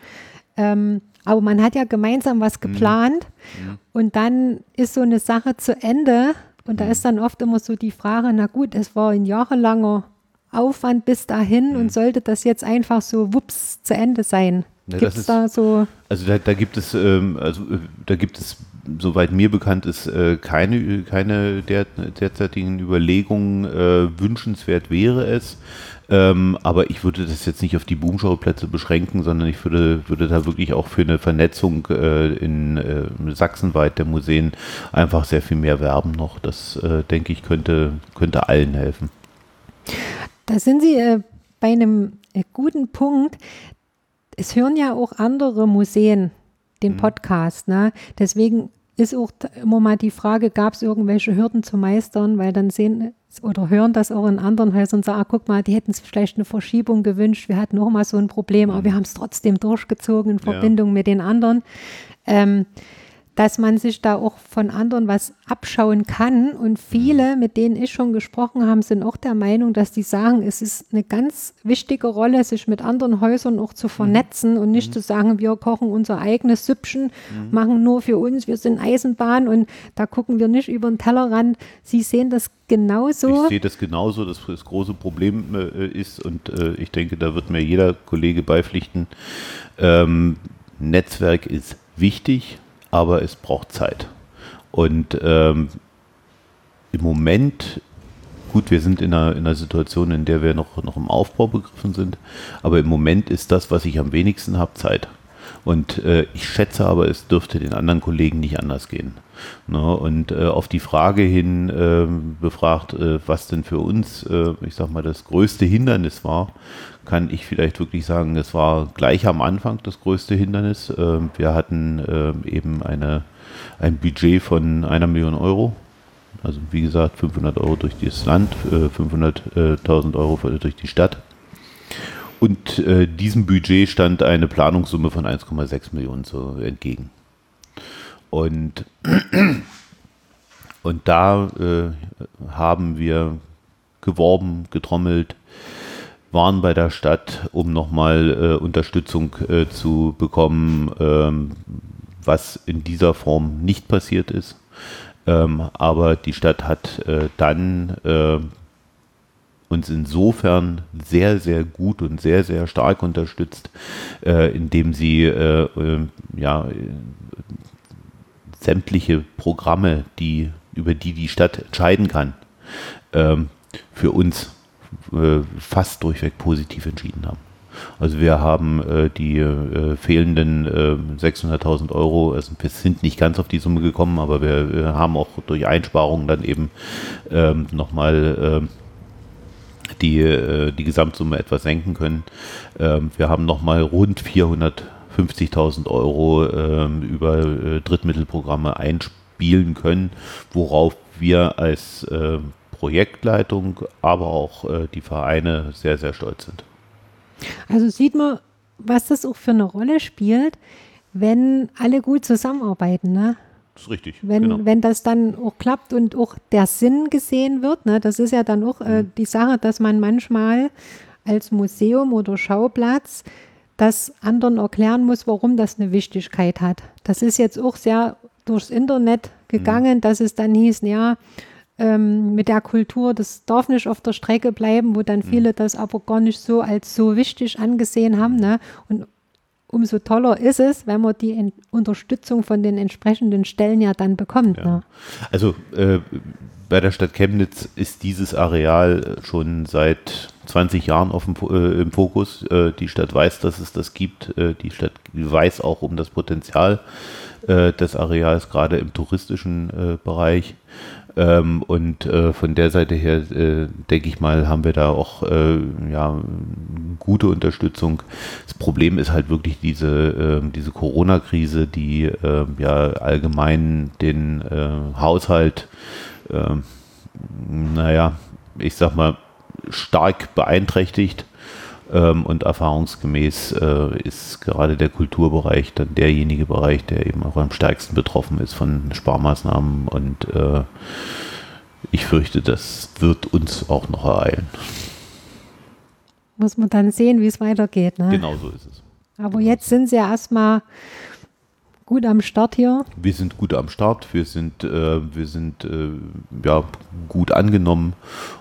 Ähm, aber man hat ja gemeinsam was mhm. geplant mhm. und dann ist so eine Sache zu Ende und da mhm. ist dann oft immer so die Frage, na gut, es war ein jahrelanger Aufwand bis dahin und sollte das jetzt einfach so wups zu Ende sein? Ja, gibt es da so? Also da, da gibt es, ähm, also äh, da gibt es, soweit mir bekannt ist, äh, keine, keine der, derzeitigen Überlegungen. Äh, wünschenswert wäre es. Ähm, aber ich würde das jetzt nicht auf die Boomschauplätze beschränken, sondern ich würde, würde da wirklich auch für eine Vernetzung äh, in äh, sachsenweit der Museen einfach sehr viel mehr werben noch. Das, denke ich, könnte, könnte allen helfen. Da sind Sie bei einem guten Punkt. Es hören ja auch andere Museen den mhm. Podcast. Ne? Deswegen ist auch immer mal die Frage, gab es irgendwelche Hürden zu meistern, weil dann sehen oder hören das auch in anderen Häusern und sagen, ah, guck mal, die hätten sich vielleicht eine Verschiebung gewünscht, wir hatten auch mal so ein Problem, aber wir mhm. haben es trotzdem durchgezogen in Verbindung ja. mit den anderen. Ähm, dass man sich da auch von anderen was abschauen kann. Und viele, mit denen ich schon gesprochen habe, sind auch der Meinung, dass die sagen, es ist eine ganz wichtige Rolle, sich mit anderen Häusern auch zu vernetzen und nicht mhm. zu sagen, wir kochen unser eigenes Süppchen, mhm. machen nur für uns, wir sind Eisenbahn und da gucken wir nicht über den Tellerrand. Sie sehen das genauso. Ich sehe das genauso, dass das große Problem äh, ist und äh, ich denke, da wird mir jeder Kollege beipflichten. Ähm, Netzwerk ist wichtig, aber es braucht Zeit. Und ähm, im Moment, gut, wir sind in einer, in einer Situation, in der wir noch, noch im Aufbau begriffen sind, aber im Moment ist das, was ich am wenigsten habe, Zeit. Und äh, ich schätze aber, es dürfte den anderen Kollegen nicht anders gehen. Ne? Und äh, auf die Frage hin äh, befragt, äh, was denn für uns, äh, ich sag mal, das größte Hindernis war, kann ich vielleicht wirklich sagen, es war gleich am Anfang das größte Hindernis. Äh, wir hatten äh, eben eine, ein Budget von einer Million Euro. Also wie gesagt, 500 Euro durch das Land, äh, 500.000 Euro durch die Stadt. Und äh, diesem Budget stand eine Planungssumme von 1,6 Millionen so entgegen. Und, und da äh, haben wir geworben, getrommelt, waren bei der Stadt, um nochmal äh, Unterstützung äh, zu bekommen, ähm, was in dieser Form nicht passiert ist. Ähm, aber die Stadt hat äh, dann äh, uns insofern sehr, sehr gut und sehr, sehr stark unterstützt, äh, indem sie äh, ja, sämtliche Programme, die, über die die Stadt entscheiden kann, ähm, für uns äh, fast durchweg positiv entschieden haben. Also wir haben äh, die äh, fehlenden äh, 600.000 Euro, also wir sind nicht ganz auf die Summe gekommen, aber wir, wir haben auch durch Einsparungen dann eben ähm, nochmal äh, die, äh, die Gesamtsumme etwas senken können. Ähm, wir haben nochmal rund 450.000 Euro ähm, über äh, Drittmittelprogramme einspielen können, worauf wir als äh, Projektleitung, aber auch äh, die Vereine sehr, sehr stolz sind. Also sieht man, was das auch für eine Rolle spielt, wenn alle gut zusammenarbeiten. Ne? Das ist richtig. Wenn, genau. wenn das dann auch klappt und auch der Sinn gesehen wird, ne, das ist ja dann auch äh, die Sache, dass man manchmal als Museum oder Schauplatz das anderen erklären muss, warum das eine Wichtigkeit hat. Das ist jetzt auch sehr durchs Internet gegangen, dass es dann hieß, ja, ähm, mit der Kultur, das darf nicht auf der Strecke bleiben, wo dann viele das aber gar nicht so als so wichtig angesehen haben. Ne? Und umso toller ist es, wenn man die en Unterstützung von den entsprechenden Stellen ja dann bekommt. Ja. Ne? Also äh, bei der Stadt Chemnitz ist dieses Areal schon seit 20 Jahren auf dem, äh, im Fokus. Äh, die Stadt weiß, dass es das gibt. Äh, die Stadt weiß auch um das Potenzial äh, des Areals, gerade im touristischen äh, Bereich. Ähm, und äh, von der Seite her, äh, denke ich mal, haben wir da auch äh, ja, gute Unterstützung. Das Problem ist halt wirklich diese, ähm, diese Corona-Krise, die ähm, ja allgemein den äh, Haushalt, ähm, naja, ich sag mal, stark beeinträchtigt. Ähm, und erfahrungsgemäß äh, ist gerade der Kulturbereich dann derjenige Bereich, der eben auch am stärksten betroffen ist von Sparmaßnahmen. Und äh, ich fürchte, das wird uns auch noch ereilen. Muss man dann sehen, wie es weitergeht. Ne? Genau so ist es. Aber jetzt sind sie ja erstmal gut am Start hier. Wir sind gut am Start, wir sind, äh, wir sind äh, ja, gut angenommen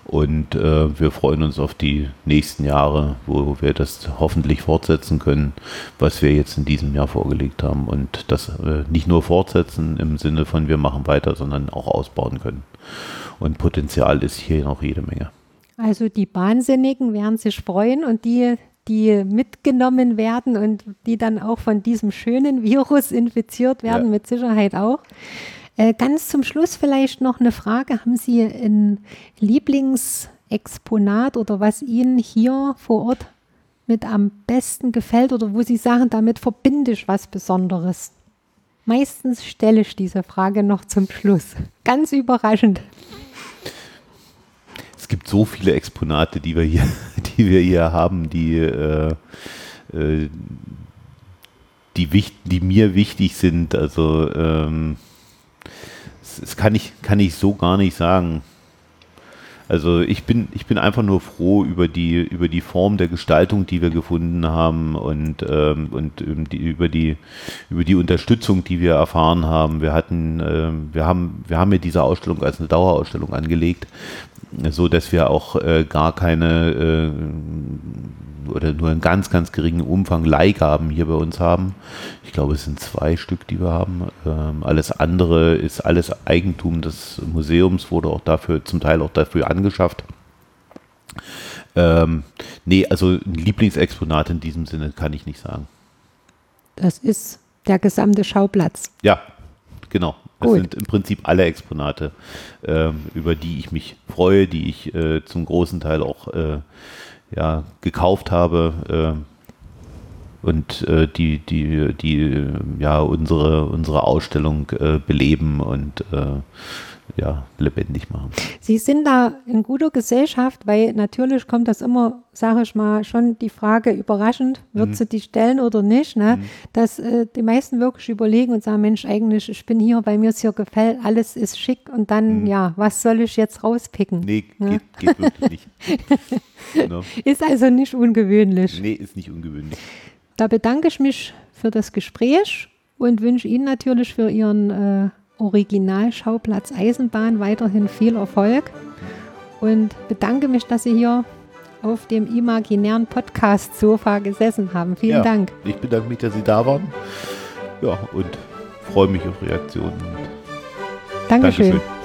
und äh, wir freuen uns auf die nächsten Jahre, wo wir das hoffentlich fortsetzen können, was wir jetzt in diesem Jahr vorgelegt haben und das äh, nicht nur fortsetzen im Sinne von wir machen weiter, sondern auch ausbauen können. Und Potenzial ist hier noch jede Menge. Also die Wahnsinnigen werden sich freuen und die, die mitgenommen werden und die dann auch von diesem schönen Virus infiziert werden, Ja. mit Sicherheit auch. Äh, ganz zum Schluss vielleicht noch eine Frage. Haben Sie ein Lieblingsexponat oder was Ihnen hier vor Ort mit am besten gefällt oder wo Sie sagen, damit verbinde ich was Besonderes? Meistens stelle ich diese Frage noch zum Schluss. Ganz überraschend. Es gibt so viele Exponate, die wir hier, die wir hier haben, die, äh, äh, die, wicht, die mir wichtig sind. Also ähm, das, kann ich, kann ich so gar nicht sagen. Also ich bin, ich bin einfach nur froh über die, über die Form der Gestaltung, die wir gefunden haben und, ähm, und ähm, über, die, über die Unterstützung, die wir erfahren haben. Wir hatten, ähm, wir haben, wir haben diese Ausstellung als eine Dauerausstellung angelegt, so dass wir auch äh, gar keine äh, oder nur einen ganz, ganz geringen Umfang Leihgaben hier bei uns haben. Ich glaube, es sind zwei Stück, die wir haben. Ähm, alles andere ist alles Eigentum des Museums, wurde auch dafür, zum Teil auch dafür angeschafft. Ähm, nee, also ein Lieblingsexponat in diesem Sinne kann ich nicht sagen. Das ist der gesamte Schauplatz. Ja, genau. Das Gut. sind im Prinzip alle Exponate, ähm, über die ich mich freue, die ich äh, zum großen Teil auch äh, ja, gekauft habe äh, und äh, die, die, die äh, ja, unsere, unsere Ausstellung äh, beleben und äh, ja, lebendig machen. Sie sind da in guter Gesellschaft, weil natürlich kommt das immer, sage ich mal, schon die Frage überraschend, wird Mhm. sie die stellen oder nicht, ne? dass äh, die meisten wirklich überlegen und sagen, Mensch, eigentlich, ich bin hier, weil mir es hier gefällt, alles ist schick und dann, ja, was soll ich jetzt rauspicken? Mhm. Nee, Ja. geht, geht wirklich nicht. (laughs) Genau. Ist also nicht ungewöhnlich. Nee, ist nicht ungewöhnlich. Da bedanke ich mich für das Gespräch und wünsche Ihnen natürlich für Ihren äh, Originalschauplatz Eisenbahn weiterhin viel Erfolg und bedanke mich, dass Sie hier auf dem imaginären Podcast-Sofa gesessen haben. Vielen Ja, Dank. Ich bedanke mich, dass Sie da waren. Ja, und freue mich auf Reaktionen. Dankeschön. Dankeschön.